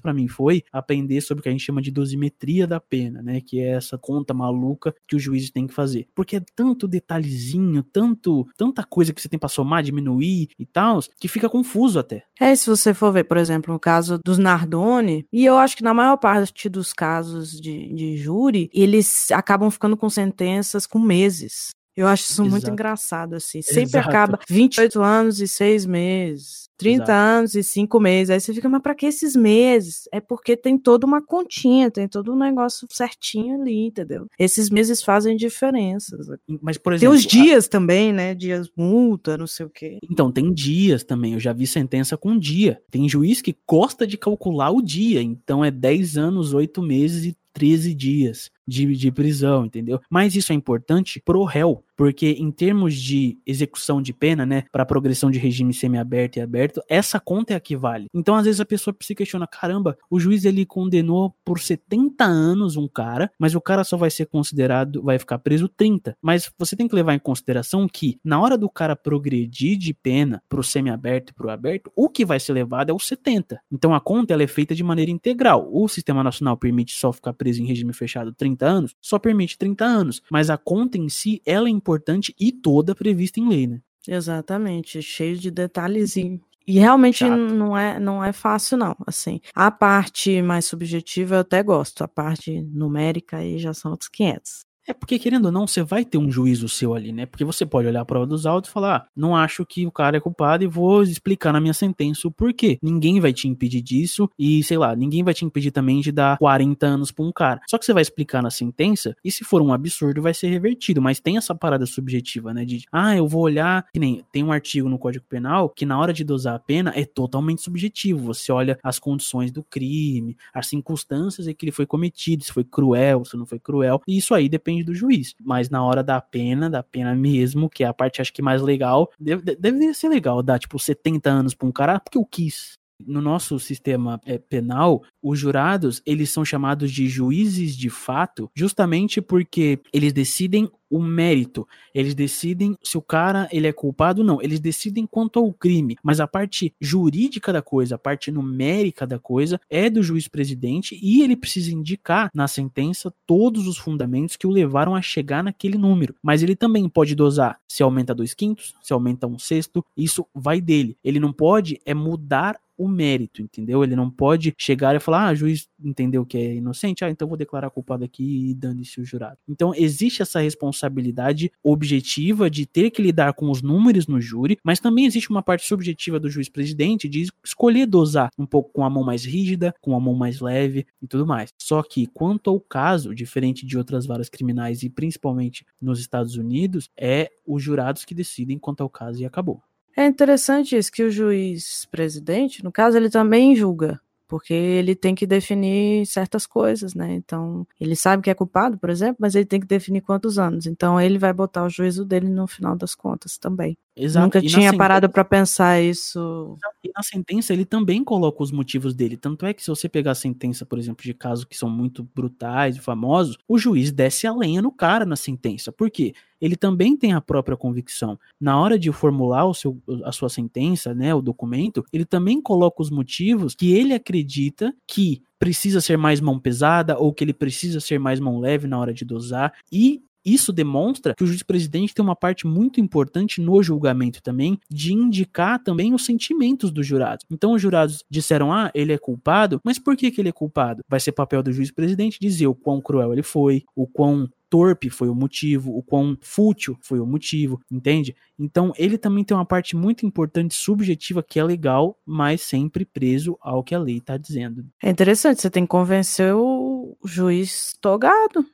para mim foi, aprender sobre o que a gente chama de dosimetria da pena, né, que é essa conta maluca que o juiz tem que fazer. Porque é tanto detalhezinho, tanto tanta coisa que você tem para somar, diminuir e tal, que fica confuso até.
É, se você for ver, por exemplo, no caso dos Nardoni, e eu acho que na maior parte dos casos de, de júri, eles acabam ficando com sentenças com meses. Eu acho isso Exato. muito engraçado, assim. Sempre Exato. acaba 28 anos e 6 meses. 30 Exato. anos e 5 meses. Aí você fica, mas pra que esses meses? É porque tem toda uma continha, tem todo um negócio certinho ali, entendeu? Esses meses fazem diferença.
Mas, por exemplo.
Tem os dias a... também, né? Dias multa, não sei o quê.
Então, tem dias também. Eu já vi sentença com dia. Tem juiz que gosta de calcular o dia. Então, é 10 anos, 8 meses e 13 dias de, de prisão, entendeu? Mas isso é importante pro réu, porque em termos de execução de pena, né, para progressão de regime semiaberto e aberto, essa conta é a que vale. Então, às vezes a pessoa se questiona, caramba, o juiz ele condenou por 70 anos um cara, mas o cara só vai ser considerado, vai ficar preso 30. Mas você tem que levar em consideração que na hora do cara progredir de pena pro semiaberto e pro aberto, o que vai ser levado é o 70. Então a conta ela é feita de maneira integral. O sistema nacional permite só ficar preso em regime fechado 30 anos, só permite 30 anos, mas a conta em si ela é importante e toda prevista em lei, né?
Exatamente, cheio de detalhezinho. E realmente não é, não é fácil, não. Assim, a parte mais subjetiva eu até gosto, a parte numérica aí já são outros 500.
É porque, querendo ou não, você vai ter um juízo seu ali, né? Porque você pode olhar a prova dos autos e falar, ah, não acho que o cara é culpado e vou explicar na minha sentença o porquê. Ninguém vai te impedir disso e, sei lá, ninguém vai te impedir também de dar 40 anos pra um cara. Só que você vai explicar na sentença e se for um absurdo vai ser revertido, mas tem essa parada subjetiva, né? De, ah, eu vou olhar, que nem tem um artigo no Código Penal que na hora de dosar a pena é totalmente subjetivo. Você olha as condições do crime, as circunstâncias em que ele foi cometido, se foi cruel, se não foi cruel, e isso aí depende depende do juiz. Mas na hora da pena, da pena mesmo, que é a parte acho que mais legal, deve, deveria ser legal dar tipo 70 anos pra um cara porque eu quis. No nosso sistema é, penal, os jurados eles são chamados de juízes de fato, justamente porque eles decidem o mérito. Eles decidem se o cara ele é culpado ou não. Eles decidem quanto ao crime, mas a parte jurídica da coisa, a parte numérica da coisa é do juiz presidente e ele precisa indicar na sentença todos os fundamentos que o levaram a chegar naquele número. Mas ele também pode dosar se aumenta dois quintos, se aumenta um sexto, isso vai dele. Ele não pode é mudar o mérito, entendeu? Ele não pode chegar e falar, ah, juiz entendeu que é inocente, ah, então vou declarar culpado aqui e dane-se o jurado. Então existe essa responsabilidade objetiva de ter que lidar com os números no júri, mas também existe uma parte subjetiva do juiz presidente de escolher dosar um pouco com a mão mais rígida, com a mão mais leve e tudo mais. Só que quanto ao caso, diferente de outras varas criminais e principalmente nos Estados Unidos, é os jurados que decidem quanto ao caso e acabou.
É interessante isso, que o juiz presidente, no caso, ele também julga, porque ele tem que definir certas coisas, né? Então, ele sabe que é culpado, por exemplo, mas ele tem que definir quantos anos. Então, ele vai botar o juízo dele no final das contas também. Exato. Nunca e tinha parado para pensar isso.
E na sentença ele também coloca os motivos dele. Tanto é que se você pegar a sentença, por exemplo, de casos que são muito brutais e famosos, o juiz desce a lenha no cara na sentença. Por quê? Ele também tem a própria convicção. Na hora de formular o seu, a sua sentença, né, o documento, ele também coloca os motivos que ele acredita que precisa ser mais mão pesada ou que ele precisa ser mais mão leve na hora de dosar e isso demonstra que o juiz-presidente tem uma parte muito importante no julgamento também, de indicar também os sentimentos dos jurados. Então, os jurados disseram, ah, ele é culpado, mas por que, que ele é culpado? Vai ser papel do juiz-presidente dizer o quão cruel ele foi, o quão torpe foi o motivo, o quão fútil foi o motivo, entende? Então ele também tem uma parte muito importante subjetiva que é legal, mas sempre preso ao que a lei está dizendo.
É interessante, você tem que convencer o juiz togado?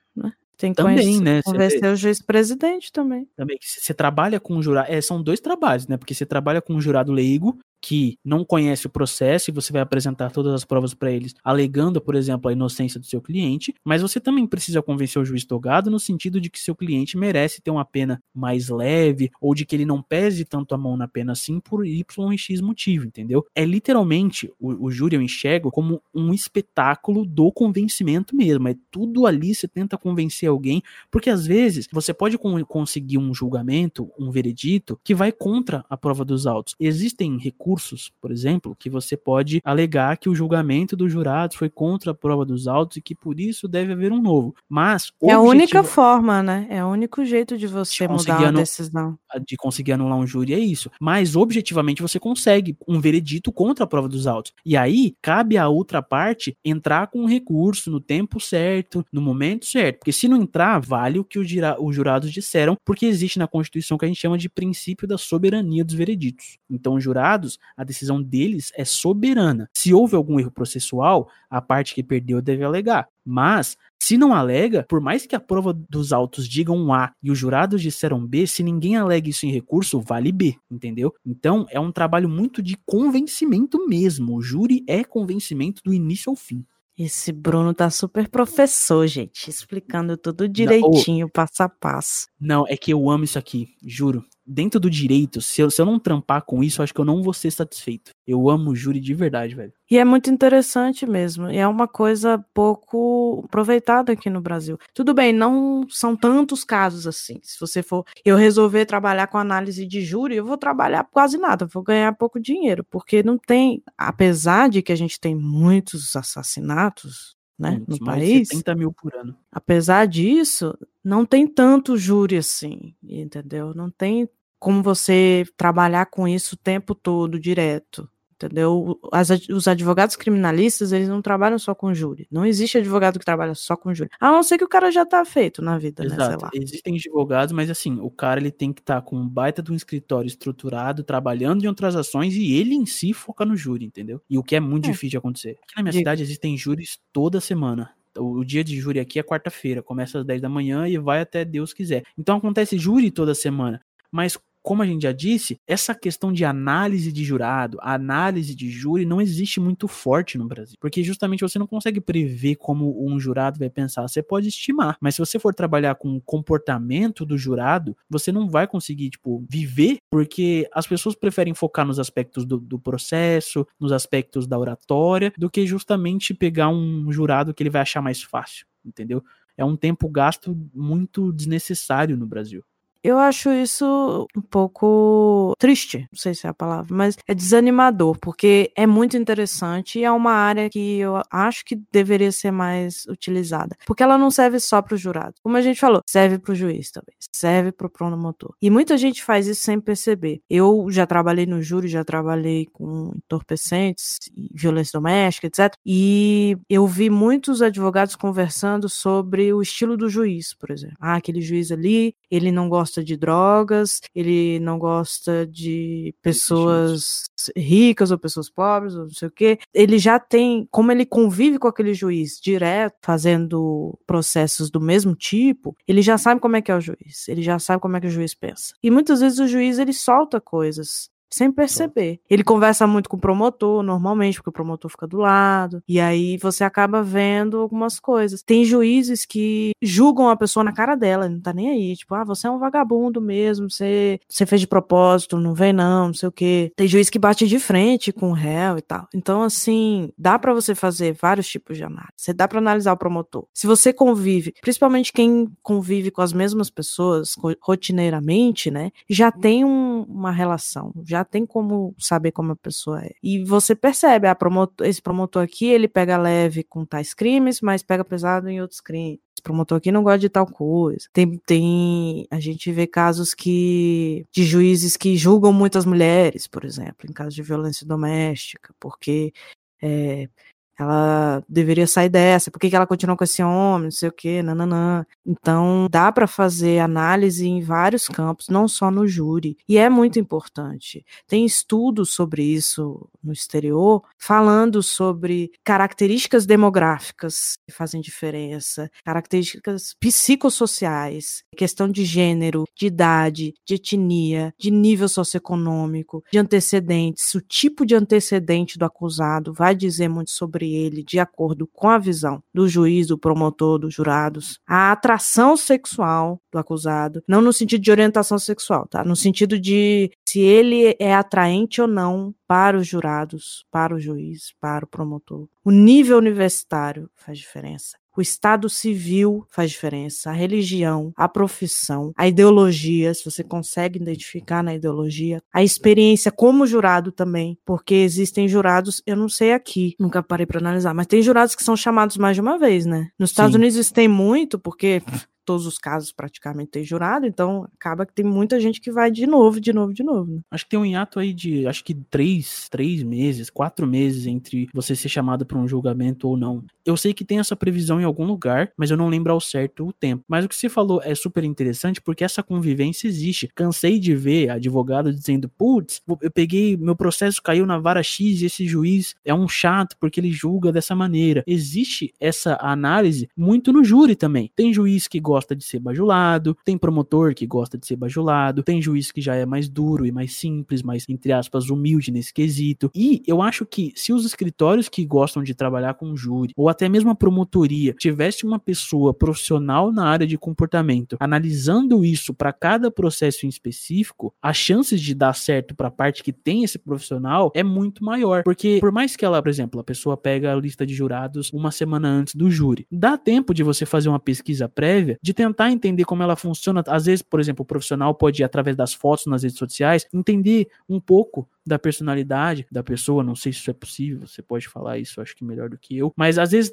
Tem que também, conhecer, né? convencer o juiz-presidente também.
Também, você trabalha com um jurado. É, são dois trabalhos, né? Porque você trabalha com um jurado leigo que não conhece o processo e você vai apresentar todas as provas para eles, alegando, por exemplo, a inocência do seu cliente, mas você também precisa convencer o juiz togado no sentido de que seu cliente merece ter uma pena mais leve ou de que ele não pese tanto a mão na pena assim por Y e X motivo, entendeu? É literalmente, o, o júri eu enxergo como um espetáculo do convencimento mesmo, é tudo ali você tenta convencer alguém, porque às vezes você pode conseguir um julgamento, um veredito que vai contra a prova dos autos. Existem recursos recursos, por exemplo, que você pode alegar que o julgamento dos jurados foi contra a prova dos autos e que por isso deve haver um novo. Mas
é a única forma, né? É o único jeito de você de mudar a decisão.
De conseguir anular um júri é isso. Mas objetivamente você consegue um veredito contra a prova dos autos. E aí cabe à outra parte entrar com um recurso no tempo certo, no momento certo. Porque se não entrar, vale o que os jurados disseram, porque existe na Constituição que a gente chama de princípio da soberania dos vereditos. Então os jurados a decisão deles é soberana. Se houve algum erro processual, a parte que perdeu deve alegar. Mas, se não alega, por mais que a prova dos autos diga um A e os jurados disseram B, se ninguém alega isso em recurso, vale B, entendeu? Então, é um trabalho muito de convencimento mesmo. O júri é convencimento do início ao fim.
Esse Bruno tá super professor, gente, explicando tudo direitinho, não, passo a passo.
Não, é que eu amo isso aqui, juro dentro do direito, se eu, se eu não trampar com isso, acho que eu não vou ser satisfeito. Eu amo o júri de verdade, velho.
E é muito interessante mesmo. E é uma coisa pouco aproveitada aqui no Brasil. Tudo bem, não são tantos casos assim. Se você for eu resolver trabalhar com análise de júri, eu vou trabalhar quase nada, vou ganhar pouco dinheiro, porque não tem, apesar de que a gente tem muitos assassinatos, né, no mais país.
70 mil por ano.
Apesar disso, não tem tanto júri assim, entendeu? Não tem como você trabalhar com isso o tempo todo, direto. Entendeu? As, os advogados criminalistas, eles não trabalham só com júri. Não existe advogado que trabalha só com júri. A não ser que o cara já tá feito na vida,
Exato.
né?
Existem advogados, mas assim, o cara ele tem que estar tá com um baita de um escritório estruturado, trabalhando em outras ações e ele em si foca no júri, entendeu? E o que é muito é. difícil de acontecer. Aqui na minha cidade existem júris toda semana o dia de júri aqui é quarta-feira, começa às 10 da manhã e vai até Deus quiser. Então acontece júri toda semana. Mas como a gente já disse, essa questão de análise de jurado, análise de júri não existe muito forte no Brasil, porque justamente você não consegue prever como um jurado vai pensar, você pode estimar, mas se você for trabalhar com o comportamento do jurado, você não vai conseguir, tipo, viver, porque as pessoas preferem focar nos aspectos do, do processo, nos aspectos da oratória, do que justamente pegar um jurado que ele vai achar mais fácil, entendeu? É um tempo gasto muito desnecessário no Brasil.
Eu acho isso um pouco triste, não sei se é a palavra, mas é desanimador, porque é muito interessante e é uma área que eu acho que deveria ser mais utilizada. Porque ela não serve só para o jurado. Como a gente falou, serve para o juiz também, serve para o promotor. E muita gente faz isso sem perceber. Eu já trabalhei no júri, já trabalhei com entorpecentes, violência doméstica, etc. E eu vi muitos advogados conversando sobre o estilo do juiz, por exemplo. Ah, aquele juiz ali, ele não gosta de drogas, ele não gosta de pessoas ricas ou pessoas pobres, ou não sei o quê. Ele já tem, como ele convive com aquele juiz direto, fazendo processos do mesmo tipo, ele já sabe como é que é o juiz, ele já sabe como é que o juiz pensa. E muitas vezes o juiz ele solta coisas sem perceber. Ele conversa muito com o promotor, normalmente, porque o promotor fica do lado, e aí você acaba vendo algumas coisas. Tem juízes que julgam a pessoa na cara dela, não tá nem aí, tipo, ah, você é um vagabundo mesmo, você, você fez de propósito, não vem não, não sei o quê. Tem juiz que bate de frente com o réu e tal. Então, assim, dá para você fazer vários tipos de análise. Você dá para analisar o promotor. Se você convive, principalmente quem convive com as mesmas pessoas rotineiramente, né, já tem um, uma relação, já já tem como saber como a pessoa é. E você percebe, a promotor, esse promotor aqui, ele pega leve com tais crimes, mas pega pesado em outros crimes. Promotor aqui não gosta de tal coisa. Tem, tem a gente vê casos que de juízes que julgam muitas mulheres, por exemplo, em caso de violência doméstica, porque é, ela deveria sair dessa, por que, que ela continua com esse homem, não sei o que, nananã. Então, dá para fazer análise em vários campos, não só no júri, e é muito importante. Tem estudos sobre isso no exterior, falando sobre características demográficas que fazem diferença, características psicossociais, questão de gênero, de idade, de etnia, de nível socioeconômico, de antecedentes, o tipo de antecedente do acusado vai dizer muito sobre ele de acordo com a visão do juiz, do promotor, dos jurados, a atração sexual do acusado, não no sentido de orientação sexual, tá? No sentido de se ele é atraente ou não para os jurados, para o juiz, para o promotor. O nível universitário faz diferença. O estado civil faz diferença, a religião, a profissão, a ideologia, se você consegue identificar na ideologia, a experiência como jurado também, porque existem jurados, eu não sei aqui, nunca parei para analisar, mas tem jurados que são chamados mais de uma vez, né? Nos Estados Sim. Unidos isso tem muito, porque todos os casos praticamente tem jurado, então acaba que tem muita gente que vai de novo, de novo, de novo. Né?
Acho que tem um hiato aí de, acho que três, três meses, quatro meses entre você ser chamado para um julgamento ou não. Eu sei que tem essa previsão em algum lugar, mas eu não lembro ao certo o tempo. Mas o que você falou é super interessante porque essa convivência existe. Cansei de ver advogado dizendo, putz, eu peguei, meu processo caiu na vara X e esse juiz é um chato porque ele julga dessa maneira. Existe essa análise muito no júri também. Tem juiz que gosta de ser bajulado, tem promotor que gosta de ser bajulado, tem juiz que já é mais duro e mais simples, mais, entre aspas, humilde nesse quesito. E eu acho que se os escritórios que gostam de trabalhar com júri, ou até mesmo a promotoria, tivesse uma pessoa profissional na área de comportamento, analisando isso para cada processo em específico, as chances de dar certo para a parte que tem esse profissional é muito maior. Porque, por mais que ela, por exemplo, a pessoa pega a lista de jurados uma semana antes do júri, dá tempo de você fazer uma pesquisa prévia de tentar entender como ela funciona. Às vezes, por exemplo, o profissional pode através das fotos nas redes sociais, entender um pouco da personalidade da pessoa. Não sei se isso é possível, você pode falar isso, acho que melhor do que eu. Mas às vezes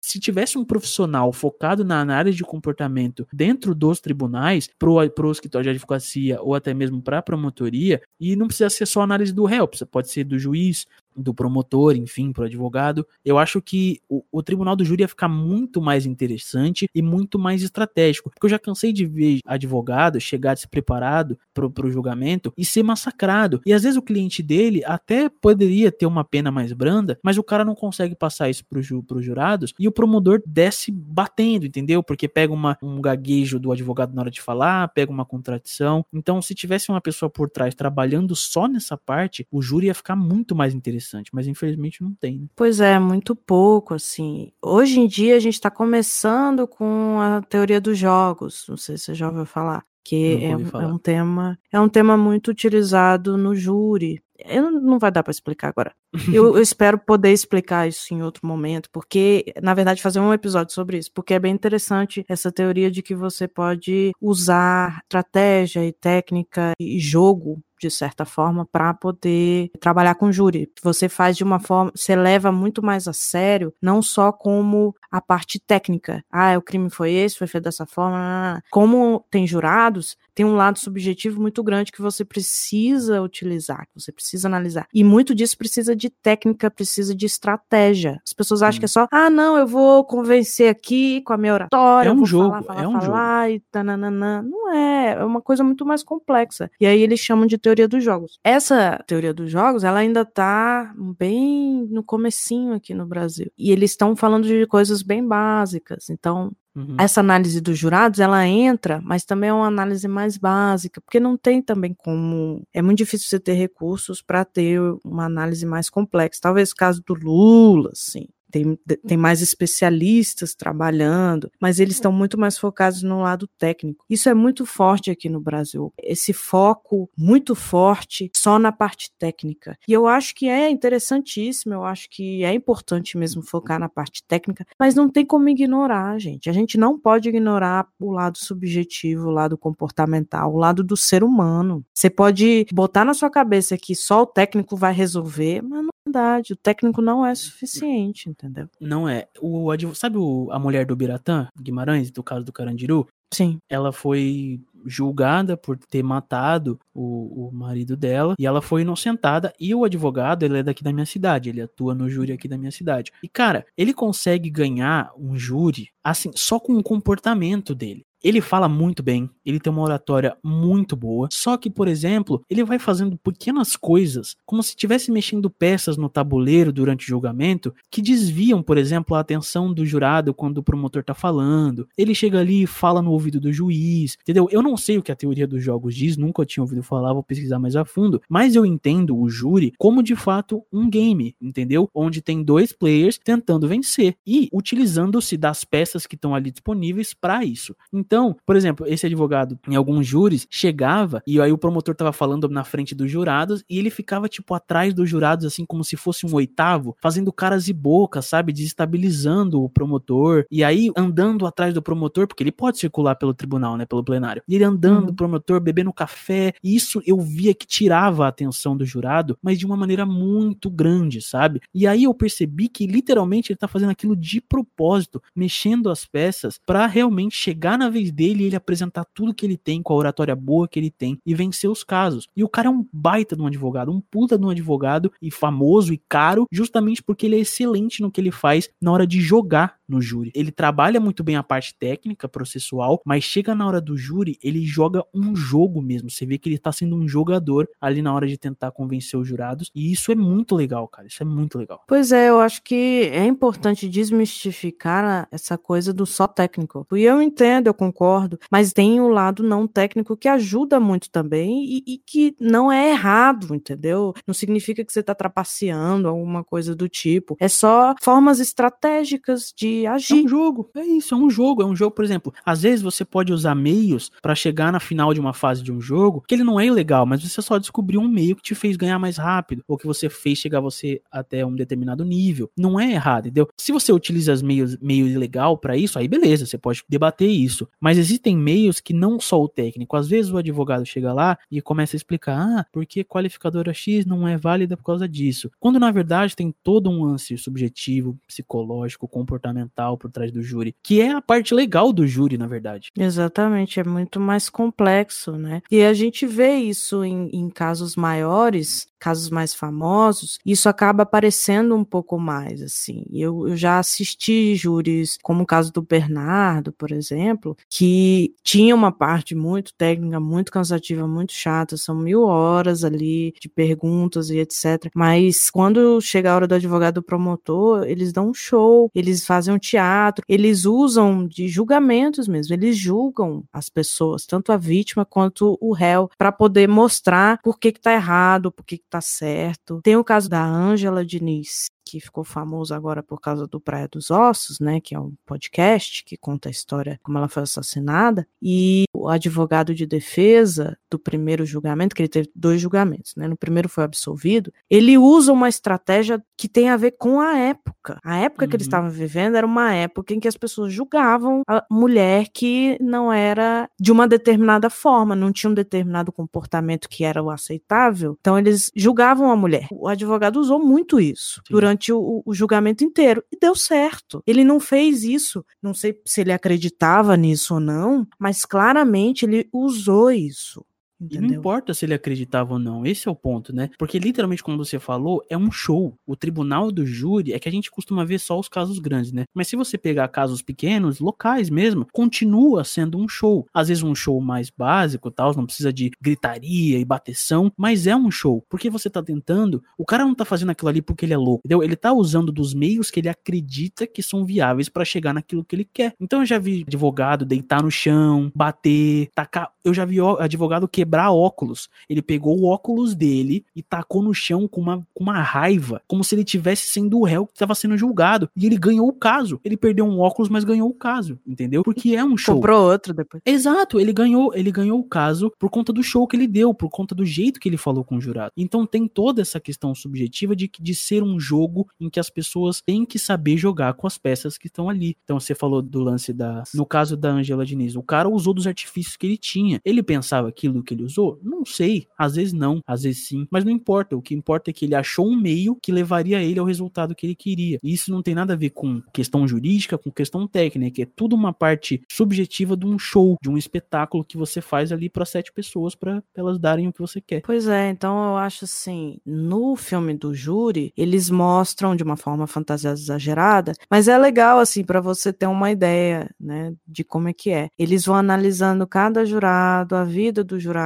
se tivesse um profissional focado na análise de comportamento dentro dos tribunais, para o escritório de advocacia ou até mesmo para a promotoria, e não precisa ser só análise do réu, pode ser do juiz, do promotor, enfim, para o advogado, eu acho que o, o, tribunal do júri ia ficar muito mais interessante e muito mais estratégico. Porque eu já cansei de ver advogado chegar despreparado para o julgamento e ser massacrado. E às vezes o cliente dele até poderia ter uma pena mais branda, mas o cara não consegue passar isso para ju, os jurados e o promotor desce batendo, entendeu? Porque pega uma, um gaguejo do advogado na hora de falar, pega uma contradição. Então, se tivesse uma pessoa por trás trabalhando só nessa parte, o júri ia ficar muito mais interessante interessante, mas infelizmente não tem. Né?
Pois é, muito pouco, assim. Hoje em dia a gente está começando com a teoria dos jogos, não sei se você já ouviu falar que é, é, um tema é um tema muito utilizado no júri. Eu não vai dar para explicar agora. Eu, eu, espero poder explicar isso em outro momento, porque, na verdade, fazer um episódio sobre isso, porque é bem interessante essa teoria de que você pode usar estratégia e técnica e jogo de certa forma, para poder trabalhar com júri. Você faz de uma forma, você leva muito mais a sério, não só como a parte técnica. Ah, o crime foi esse, foi feito dessa forma. Como tem jurados, tem um lado subjetivo muito grande que você precisa utilizar, que você precisa analisar. E muito disso precisa de técnica, precisa de estratégia. As pessoas acham hum. que é só, ah, não, eu vou convencer aqui com a minha oratória.
É um jogo,
falar, falar,
é um
falar,
jogo.
E tananana. Não é, é uma coisa muito mais complexa. E aí eles chamam de teoria dos jogos. Essa teoria dos jogos, ela ainda tá bem no comecinho aqui no Brasil. E eles estão falando de coisas bem básicas. Então, Uhum. Essa análise dos jurados, ela entra, mas também é uma análise mais básica, porque não tem também como. É muito difícil você ter recursos para ter uma análise mais complexa. Talvez o caso do Lula, sim tem, tem mais especialistas trabalhando, mas eles estão muito mais focados no lado técnico. Isso é muito forte aqui no Brasil, esse foco muito forte só na parte técnica. E eu acho que é interessantíssimo, eu acho que é importante mesmo focar na parte técnica, mas não tem como ignorar, gente. A gente não pode ignorar o lado subjetivo, o lado comportamental, o lado do ser humano. Você pode botar na sua cabeça que só o técnico vai resolver, mas não verdade. O técnico não é suficiente, entendeu?
Não é. O, sabe o, a mulher do Biratã, Guimarães, do caso do Carandiru?
Sim.
Ela foi julgada por ter matado o, o marido dela e ela foi inocentada. E o advogado, ele é daqui da minha cidade, ele atua no júri aqui da minha cidade. E cara, ele consegue ganhar um júri assim, só com o comportamento dele. Ele fala muito bem, ele tem uma oratória muito boa. Só que, por exemplo, ele vai fazendo pequenas coisas, como se estivesse mexendo peças no tabuleiro durante o julgamento, que desviam, por exemplo, a atenção do jurado quando o promotor tá falando. Ele chega ali e fala no ouvido do juiz, entendeu? Eu não sei o que a teoria dos jogos diz, nunca tinha ouvido falar, vou pesquisar mais a fundo, mas eu entendo o júri como de fato um game, entendeu? Onde tem dois players tentando vencer e utilizando-se das peças que estão ali disponíveis para isso. Então, então, por exemplo, esse advogado, em alguns júris, chegava e aí o promotor tava falando na frente dos jurados e ele ficava, tipo, atrás dos jurados, assim, como se fosse um oitavo, fazendo caras e bocas, sabe? Desestabilizando o promotor. E aí, andando atrás do promotor, porque ele pode circular pelo tribunal, né? Pelo plenário. E ele andando, uhum. o promotor, bebendo café. E isso eu via que tirava a atenção do jurado, mas de uma maneira muito grande, sabe? E aí eu percebi que literalmente ele tá fazendo aquilo de propósito, mexendo as peças para realmente chegar na vez dele ele apresentar tudo que ele tem, com a oratória boa que ele tem e vencer os casos. E o cara é um baita de um advogado, um puta de um advogado e famoso e caro, justamente porque ele é excelente no que ele faz na hora de jogar no júri. Ele trabalha muito bem a parte técnica, processual, mas chega na hora do júri, ele joga um jogo mesmo. Você vê que ele tá sendo um jogador ali na hora de tentar convencer os jurados. E isso é muito legal, cara. Isso é muito legal.
Pois é, eu acho que é importante desmistificar essa coisa do só técnico. E eu entendo, eu concordo, mas tem o lado não técnico que ajuda muito também e, e que não é errado, entendeu? Não significa que você tá trapaceando alguma coisa do tipo. É só formas estratégicas de agir.
É um jogo, é isso, é um jogo, é um jogo, por exemplo, às vezes você pode usar meios para chegar na final de uma fase de um jogo, que ele não é ilegal, mas você só descobriu um meio que te fez ganhar mais rápido, ou que você fez chegar você até um determinado nível. Não é errado, entendeu? Se você utiliza os meios meio ilegal para isso, aí beleza, você pode debater isso. Mas existem meios que não só o técnico, às vezes o advogado chega lá e começa a explicar, ah, porque qualificadora X não é válida por causa disso. Quando na verdade tem todo um lance subjetivo, psicológico, comportamental mental por trás do júri, que é a parte legal do júri, na verdade.
Exatamente, é muito mais complexo, né? E a gente vê isso em, em casos maiores, casos mais famosos, isso acaba aparecendo um pouco mais, assim. Eu, eu já assisti júris, como o caso do Bernardo, por exemplo, que tinha uma parte muito técnica, muito cansativa, muito chata, são mil horas ali de perguntas e etc. Mas quando chega a hora do advogado do promotor, eles dão um show, eles fazem teatro, eles usam de julgamentos mesmo, eles julgam as pessoas, tanto a vítima quanto o réu, para poder mostrar por que, que tá errado, por que, que tá certo. Tem o caso da Ângela Diniz, que ficou famoso agora por causa do Praia dos Ossos, né, que é um podcast que conta a história como ela foi assassinada, e o advogado de defesa do primeiro julgamento, que ele teve dois julgamentos, né, no primeiro foi absolvido, ele usa uma estratégia que tem a ver com a época. A época uhum. que eles estavam vivendo era uma época em que as pessoas julgavam a mulher que não era de uma determinada forma, não tinha um determinado comportamento que era o aceitável, então eles julgavam a mulher. O advogado usou muito isso Sim. durante o, o julgamento inteiro e deu certo. Ele não fez isso, não sei se ele acreditava nisso ou não, mas claramente ele usou isso.
Entendeu? E não importa se ele acreditava ou não, esse é o ponto, né? Porque literalmente, como você falou, é um show. O tribunal do júri é que a gente costuma ver só os casos grandes, né? Mas se você pegar casos pequenos, locais mesmo, continua sendo um show. Às vezes um show mais básico, tal, não precisa de gritaria e bateção, mas é um show. Porque você tá tentando, o cara não tá fazendo aquilo ali porque ele é louco, entendeu? Ele tá usando dos meios que ele acredita que são viáveis para chegar naquilo que ele quer. Então eu já vi advogado deitar no chão, bater, tacar. Eu já vi advogado que quebrar óculos. Ele pegou o óculos dele e tacou no chão com uma, com uma raiva, como se ele tivesse sendo o réu que estava sendo julgado. E ele ganhou o caso. Ele perdeu um óculos, mas ganhou o caso, entendeu? Porque é um show.
Comprou outro depois.
Exato, ele ganhou, ele ganhou o caso por conta do show que ele deu, por conta do jeito que ele falou com o jurado. Então tem toda essa questão subjetiva de, de ser um jogo em que as pessoas têm que saber jogar com as peças que estão ali. Então você falou do lance da, no caso da Angela Diniz, o cara usou dos artifícios que ele tinha. Ele pensava aquilo que ele usou? Não sei. Às vezes não, às vezes sim. Mas não importa. O que importa é que ele achou um meio que levaria ele ao resultado que ele queria. E isso não tem nada a ver com questão jurídica, com questão técnica. É tudo uma parte subjetiva de um show, de um espetáculo que você faz ali para sete pessoas para elas darem o que você quer.
Pois é, então eu acho assim, no filme do júri, eles mostram de uma forma fantasiosa exagerada, mas é legal assim para você ter uma ideia, né, de como é que é. Eles vão analisando cada jurado, a vida do jurado,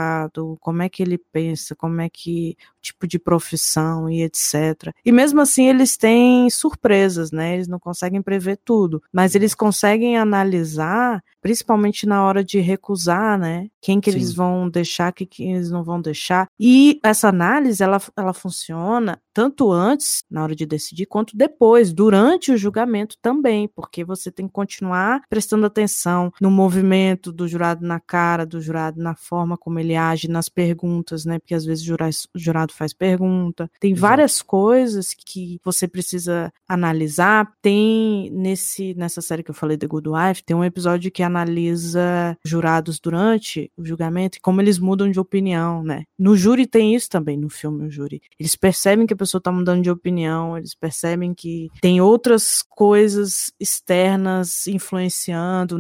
como é que ele pensa, como é que tipo de profissão e etc. E mesmo assim eles têm surpresas, né? Eles não conseguem prever tudo, mas eles conseguem analisar, principalmente na hora de recusar, né? Quem que Sim. eles vão deixar, quem que eles não vão deixar. E essa análise ela, ela funciona tanto antes, na hora de decidir, quanto depois, durante o julgamento também, porque você tem que continuar prestando atenção no movimento do jurado na cara, do jurado na forma como ele age, nas perguntas, né? Porque às vezes o jurado faz pergunta. Tem Exato. várias coisas que você precisa analisar. Tem nesse nessa série que eu falei The Good Wife, tem um episódio que analisa jurados durante o julgamento e como eles mudam de opinião, né? No júri tem isso também, no filme o júri. Eles percebem que a pessoa tá mudando de opinião, eles percebem que tem outras coisas externas influenciando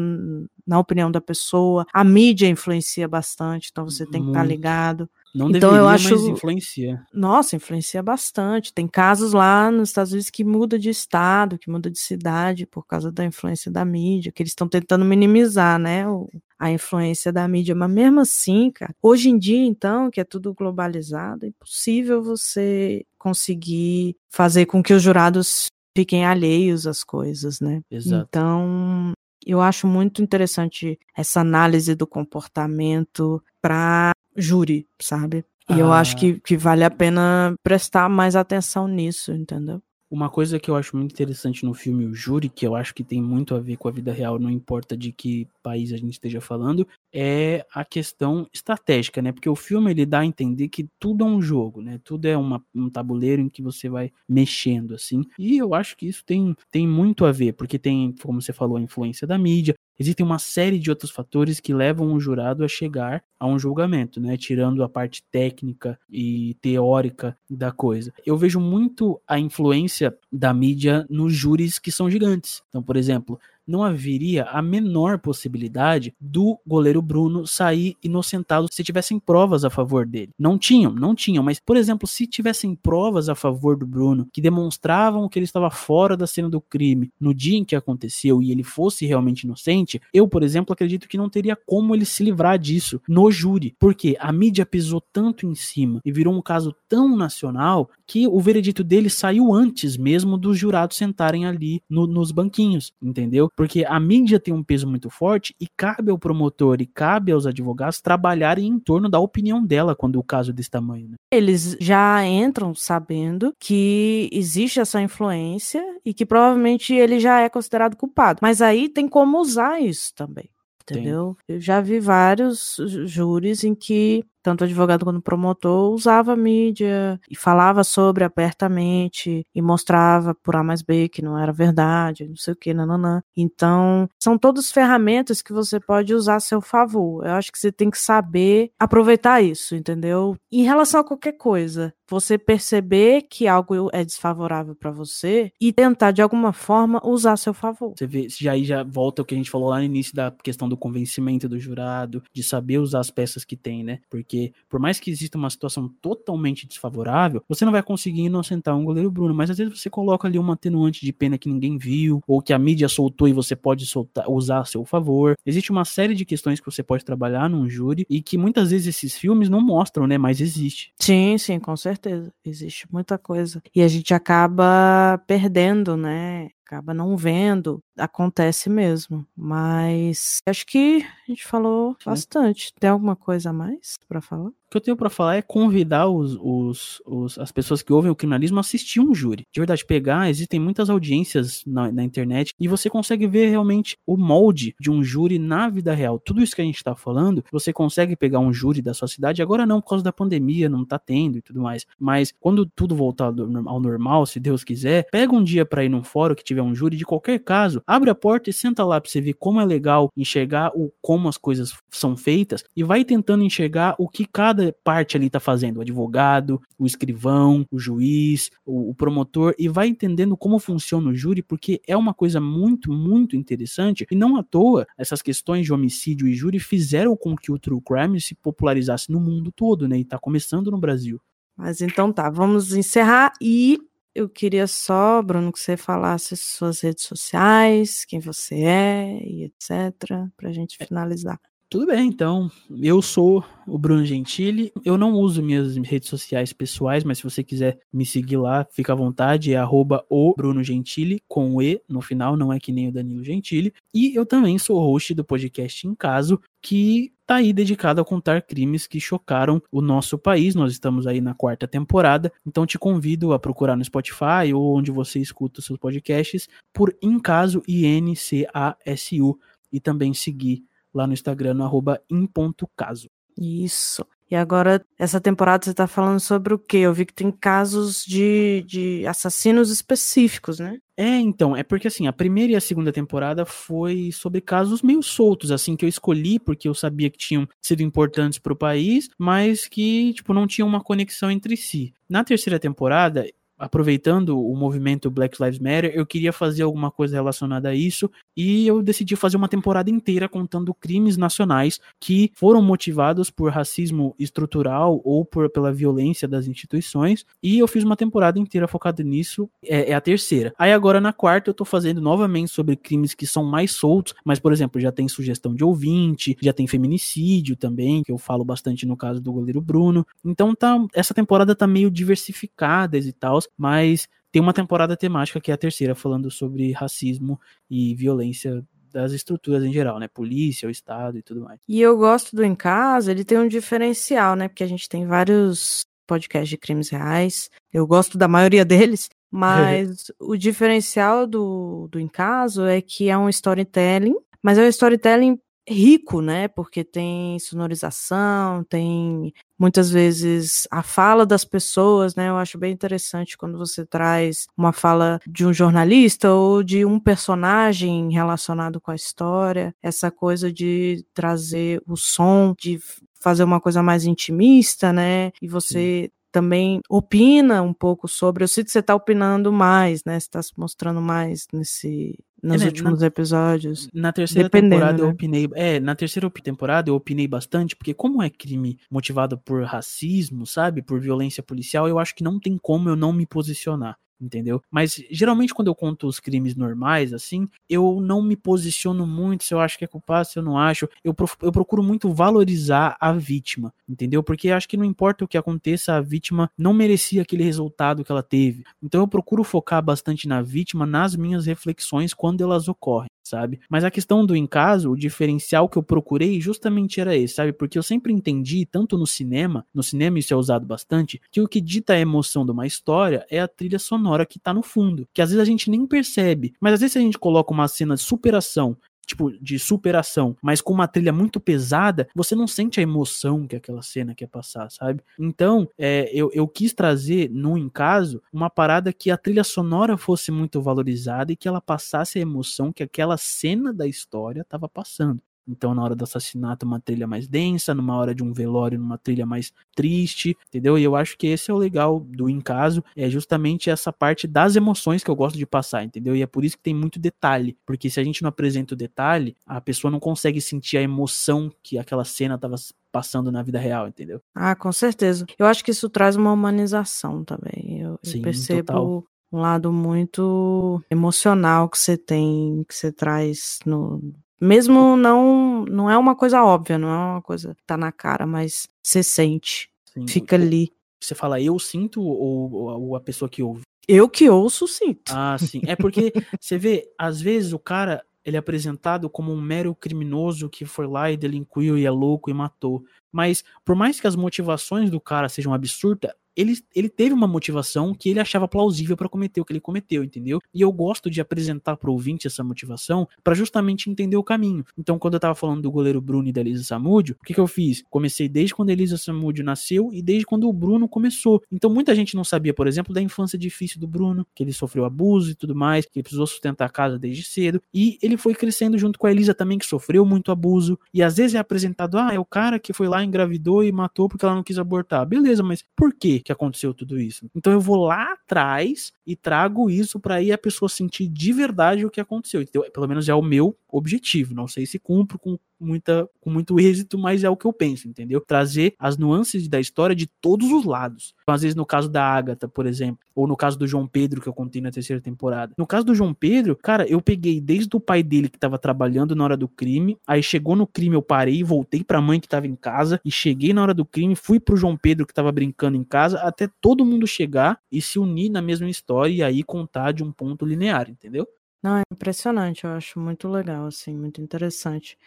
na opinião da pessoa. A mídia influencia bastante, então você tem que estar tá ligado.
Não então, deveria, eu acho, mas influencia.
Nossa, influencia bastante. Tem casos lá nos Estados Unidos que muda de estado, que muda de cidade por causa da influência da mídia, que eles estão tentando minimizar, né, o, a influência da mídia. Mas mesmo assim, cara, hoje em dia, então, que é tudo globalizado, é impossível você conseguir fazer com que os jurados fiquem alheios às coisas, né?
Exato.
Então, eu acho muito interessante essa análise do comportamento para júri, sabe? E ah. eu acho ah. que, que vale a pena prestar mais atenção nisso, entendeu?
Uma coisa que eu acho muito interessante no filme O Júri, que eu acho que tem muito a ver com a vida real, não importa de que país a gente esteja falando, é a questão estratégica, né? Porque o filme ele dá a entender que tudo é um jogo, né? Tudo é uma, um tabuleiro em que você vai mexendo, assim. E eu acho que isso tem, tem muito a ver, porque tem, como você falou, a influência da mídia, Existem uma série de outros fatores que levam o jurado a chegar a um julgamento, né? Tirando a parte técnica e teórica da coisa. Eu vejo muito a influência da mídia nos júris que são gigantes. Então, por exemplo, não haveria a menor possibilidade do goleiro Bruno sair inocentado se tivessem provas a favor dele. Não tinham, não tinham, mas, por exemplo, se tivessem provas a favor do Bruno que demonstravam que ele estava fora da cena do crime no dia em que aconteceu e ele fosse realmente inocente, eu, por exemplo, acredito que não teria como ele se livrar disso no júri, porque a mídia pesou tanto em cima e virou um caso tão nacional que o veredito dele saiu antes mesmo dos jurados sentarem ali no, nos banquinhos, entendeu? Porque a mídia tem um peso muito forte e cabe ao promotor e cabe aos advogados trabalharem em torno da opinião dela quando o caso é desse tamanho. Né?
Eles já entram sabendo que existe essa influência e que provavelmente ele já é considerado culpado. Mas aí tem como usar isso também. Entendeu? Tem. Eu já vi vários júris em que tanto advogado quanto promotor, usava mídia e falava sobre abertamente e mostrava por A mais B que não era verdade, não sei o que, nananã. Então, são todas ferramentas que você pode usar a seu favor. Eu acho que você tem que saber aproveitar isso, entendeu? Em relação a qualquer coisa, você perceber que algo é desfavorável para você e tentar de alguma forma usar a seu favor.
Você vê, já aí já volta o que a gente falou lá no início da questão do convencimento do jurado, de saber usar as peças que tem, né? Porque porque por mais que exista uma situação totalmente desfavorável, você não vai conseguir inocentar um goleiro Bruno, mas às vezes você coloca ali uma atenuante de pena que ninguém viu, ou que a mídia soltou e você pode soltar, usar a seu favor. Existe uma série de questões que você pode trabalhar num júri e que muitas vezes esses filmes não mostram, né, mas existe.
Sim, sim, com certeza. Existe muita coisa. E a gente acaba perdendo, né, acaba não vendo, acontece mesmo. Mas acho que a gente falou bastante. Tem alguma coisa a mais para falar?
Que eu tenho para falar é convidar os, os, os, as pessoas que ouvem o criminalismo a assistir um júri. De verdade, pegar, existem muitas audiências na, na, internet e você consegue ver realmente o molde de um júri na vida real. Tudo isso que a gente tá falando, você consegue pegar um júri da sua cidade, agora não, por causa da pandemia, não tá tendo e tudo mais. Mas quando tudo voltar ao normal, se Deus quiser, pega um dia para ir num fórum que tiver um júri de qualquer caso, abre a porta e senta lá pra você ver como é legal enxergar o, como as coisas são feitas e vai tentando enxergar o que cada cada parte ali está fazendo, o advogado, o escrivão, o juiz, o, o, promotor, e vai entendendo como funciona o júri, porque é uma coisa muito, muito interessante, e não à toa essas questões de homicídio e júri fizeram com que o true crime se popularizasse no mundo todo, né, e está começando no Brasil.
Mas então tá, vamos encerrar e eu queria só, Bruno, que você falasse suas redes sociais, quem você é e etc, pra gente é. finalizar.
Tudo bem, então. Eu sou o Bruno Gentili. Eu não uso minhas redes sociais pessoais, mas se você quiser me seguir lá, fica à vontade. É arroba o Bruno Gentili, com E no final, não é que nem o Danilo Gentili. E eu também sou host do podcast Em Caso, que tá aí dedicado a contar crimes que chocaram o nosso país. Nós estamos aí na quarta temporada, então te convido a procurar no Spotify ou onde você escuta os seus podcasts por Em Caso I-N-C-A-S-U e também seguir lá no Instagram, no arroba em.caso.
Isso. E agora, essa temporada você tá falando sobre o quê? Eu vi que tem casos de, de assassinos específicos, né?
É, então, é porque assim, a primeira e a segunda temporada foi sobre casos meio soltos, assim, que eu escolhi porque eu sabia que tinham sido importantes para o país, mas que, tipo, não tinham uma conexão entre si. Na terceira temporada, aproveitando o movimento Black Lives Matter, eu queria fazer alguma coisa relacionada a isso e eu decidi fazer uma temporada inteira contando crimes nacionais que foram motivados por racismo estrutural ou por, pela violência das instituições e eu fiz uma temporada inteira focada nisso, é, é a terceira. Aí agora na quarta eu tô fazendo novamente sobre crimes que são mais soltos, mas por exemplo, já tem sugestão de ouvinte, já tem feminicídio também, que eu falo bastante no caso do goleiro Bruno. Então tá, essa temporada tá meio diversificada e tal, mas tem uma temporada temática que é a terceira, falando sobre racismo e violência das estruturas em geral, né? Polícia, o Estado e tudo mais.
E eu gosto do Em Casa, ele tem um diferencial, né? Porque a gente tem vários podcasts de crimes reais. Eu gosto da maioria deles, mas o diferencial do, do Em Caso é que é um storytelling, mas é um storytelling rico, né? Porque tem sonorização, tem muitas vezes a fala das pessoas, né? Eu acho bem interessante quando você traz uma fala de um jornalista ou de um personagem relacionado com a história, essa coisa de trazer o som, de fazer uma coisa mais intimista, né? E você também opina um pouco sobre. Eu sinto que você está opinando mais, né? Você está se mostrando mais nesse, nos é, né, últimos na, episódios.
Na terceira temporada né? eu opinei. É, na terceira temporada eu opinei bastante, porque como é crime motivado por racismo, sabe? Por violência policial, eu acho que não tem como eu não me posicionar. Entendeu? Mas geralmente quando eu conto os crimes normais, assim, eu não me posiciono muito se eu acho que é culpado, se eu não acho. Eu, eu procuro muito valorizar a vítima, entendeu? Porque acho que não importa o que aconteça, a vítima não merecia aquele resultado que ela teve. Então eu procuro focar bastante na vítima, nas minhas reflexões quando elas ocorrem sabe? Mas a questão do em o diferencial que eu procurei justamente era esse, sabe? Porque eu sempre entendi, tanto no cinema, no cinema isso é usado bastante, que o que dita a emoção de uma história é a trilha sonora que tá no fundo, que às vezes a gente nem percebe, mas às vezes a gente coloca uma cena de superação tipo, de superação, mas com uma trilha muito pesada, você não sente a emoção que aquela cena quer passar, sabe? Então, é, eu, eu quis trazer, no encaso, uma parada que a trilha sonora fosse muito valorizada e que ela passasse a emoção que aquela cena da história estava passando. Então, na hora do assassinato, uma trilha mais densa, numa hora de um velório, numa trilha mais triste, entendeu? E eu acho que esse é o legal do Em Caso, é justamente essa parte das emoções que eu gosto de passar, entendeu? E é por isso que tem muito detalhe, porque se a gente não apresenta o detalhe, a pessoa não consegue sentir a emoção que aquela cena estava passando na vida real, entendeu?
Ah, com certeza. Eu acho que isso traz uma humanização também. Eu, Sim, eu percebo total. um lado muito emocional que você tem, que você traz no, mesmo não não é uma coisa óbvia, não é uma coisa que tá na cara, mas você sente. Sim. Fica ali.
Você fala eu sinto ou, ou a pessoa que ouve?
Eu que ouço sinto.
Ah, sim. É porque você vê, às vezes o cara ele é apresentado como um mero criminoso que foi lá e delinquiu e é louco e matou. Mas por mais que as motivações do cara sejam absurdas, ele, ele teve uma motivação que ele achava plausível para cometer o que ele cometeu, entendeu? E eu gosto de apresentar para o ouvinte essa motivação para justamente entender o caminho. Então, quando eu tava falando do goleiro Bruno e da Elisa Samúdio, o que, que eu fiz? Comecei desde quando a Elisa Samúdio nasceu e desde quando o Bruno começou. Então, muita gente não sabia, por exemplo, da infância difícil do Bruno, que ele sofreu abuso e tudo mais, que ele precisou sustentar a casa desde cedo. E ele foi crescendo junto com a Elisa também, que sofreu muito abuso. E às vezes é apresentado, ah, é o cara que foi lá, engravidou e matou porque ela não quis abortar. Beleza, mas por quê? Que aconteceu tudo isso. Então eu vou lá atrás e trago isso para aí a pessoa sentir de verdade o que aconteceu. Então, pelo menos é o meu objetivo. Não sei se cumpro com muita com muito êxito, mas é o que eu penso, entendeu? Trazer as nuances da história de todos os lados. Então, às vezes no caso da Agatha, por exemplo, ou no caso do João Pedro que eu contei na terceira temporada. No caso do João Pedro, cara, eu peguei desde o pai dele que tava trabalhando na hora do crime, aí chegou no crime eu parei, voltei para a mãe que tava em casa e cheguei na hora do crime, fui pro João Pedro que tava brincando em casa, até todo mundo chegar e se unir na mesma história e aí contar de um ponto linear, entendeu?
Não, é impressionante, eu acho muito legal, assim, muito interessante.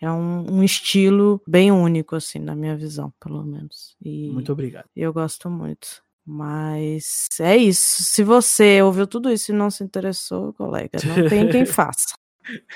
É um, um, estilo bem único, assim, na minha visão, pelo menos.
E muito obrigado.
Eu gosto muito. Mas é isso. Se você ouviu tudo isso e não se interessou, colega, não tem quem faça.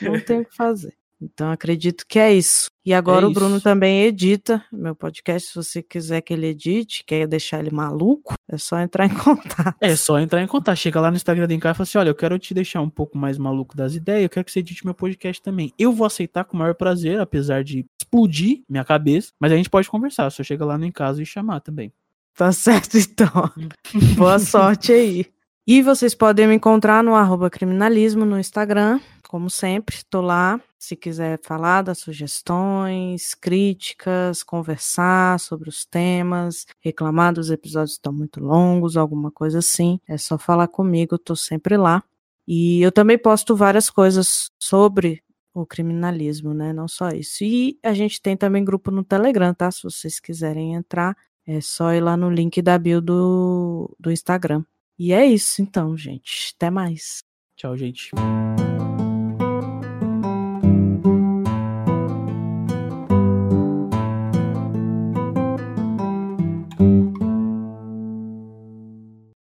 Não tem o que fazer. Então acredito que é isso. E agora é o Bruno também edita meu podcast. Se você quiser que ele edite, quer deixar ele maluco, é só entrar em contato.
É só entrar em contato. Chega lá no Instagram do Encar e fala assim: olha, eu quero te deixar um pouco mais maluco das ideias, eu quero que você edite meu podcast também. Eu vou aceitar com o maior prazer, apesar de explodir minha cabeça, mas a gente pode conversar. Só chega lá no Encaso e chamar também.
Tá certo, então. Boa sorte aí. E vocês podem me encontrar no arroba criminalismo no Instagram, como sempre, tô lá. Se quiser falar das sugestões, críticas, conversar sobre os temas, reclamar dos episódios estão muito longos, alguma coisa assim, é só falar comigo, tô sempre lá. E eu também posto várias coisas sobre o criminalismo, né? Não só isso. E a gente tem também grupo no Telegram, tá? Se vocês quiserem entrar, é só ir lá no link da bio do, do Instagram. E é isso então, gente. Até mais.
Tchau, gente.